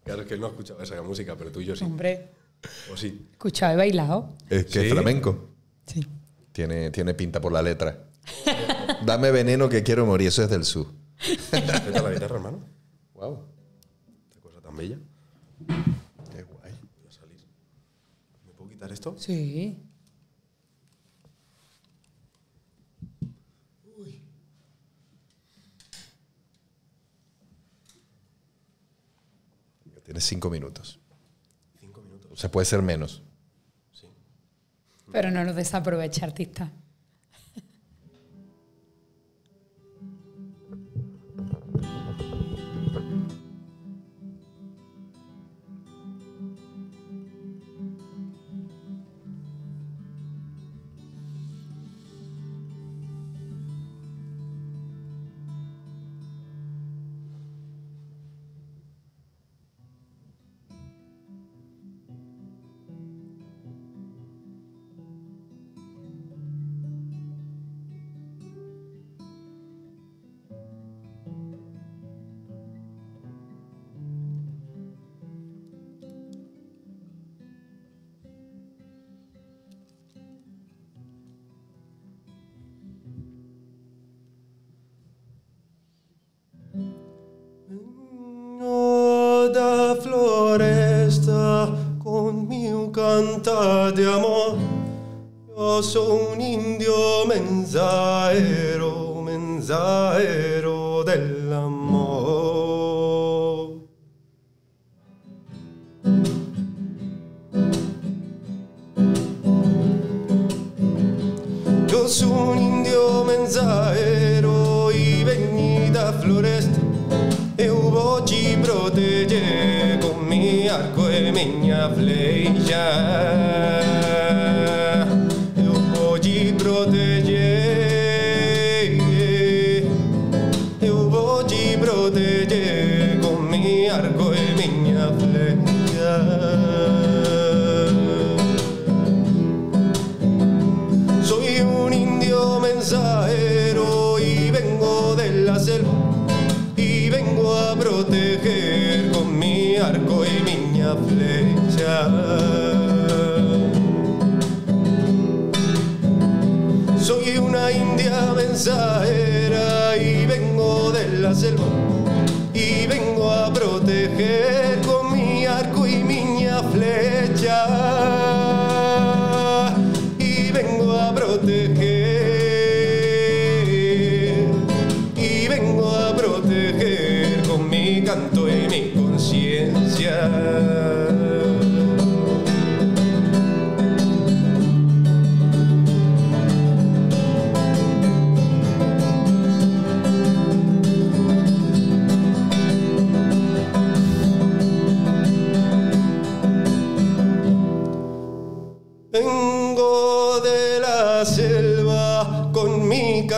Claro que él no ha escuchado esa música, pero tú y yo sí. Hombre. ¿O sí? Escuchaba y bailado. Es que es flamenco. Sí. Tiene, tiene pinta por la letra. Dame veneno que quiero morir, eso es del sur. Respeta la guitarra, hermano. Wow. Qué cosa tan bella. Qué guay. Voy a salir. ¿Me puedo quitar esto? Sí. Uy. Tienes cinco minutos. Cinco minutos. O sea, puede ser menos. Sí. Pero no lo desaprovecha, artista.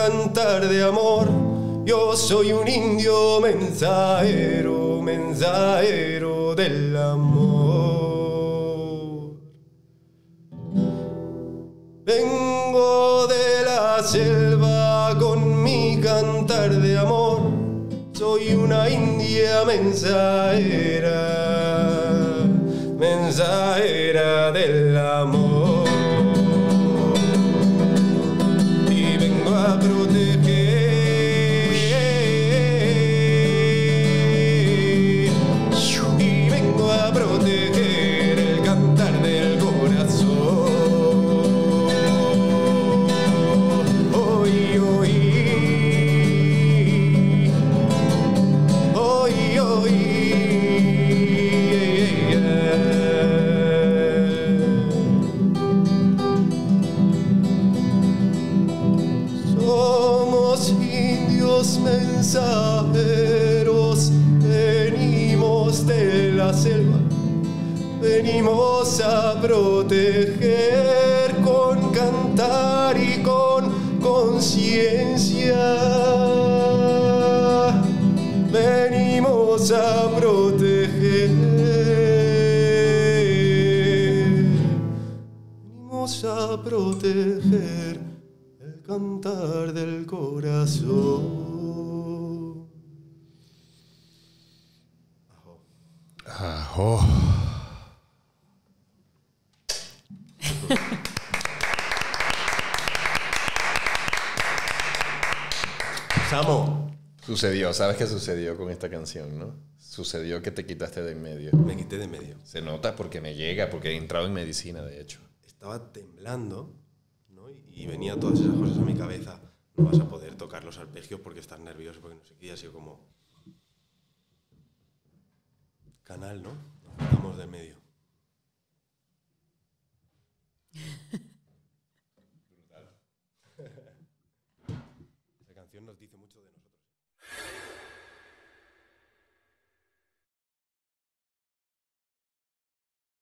cantar de amor. Yo soy un indio mensajero, mensajero del amor. Vengo de la selva con mi cantar de amor. Soy una india mensajera. Pero sabes qué sucedió con esta canción, ¿no? Sucedió que te quitaste de en medio. Me quité de en medio. Se nota porque me llega, porque he entrado en medicina, de hecho. Estaba temblando, ¿no? Y venía todas esas cosas a mi cabeza. No vas a poder tocar los arpegios porque estás nervioso, porque no sé qué. Ha sido como... Canal, ¿no? Nos quitamos de en medio.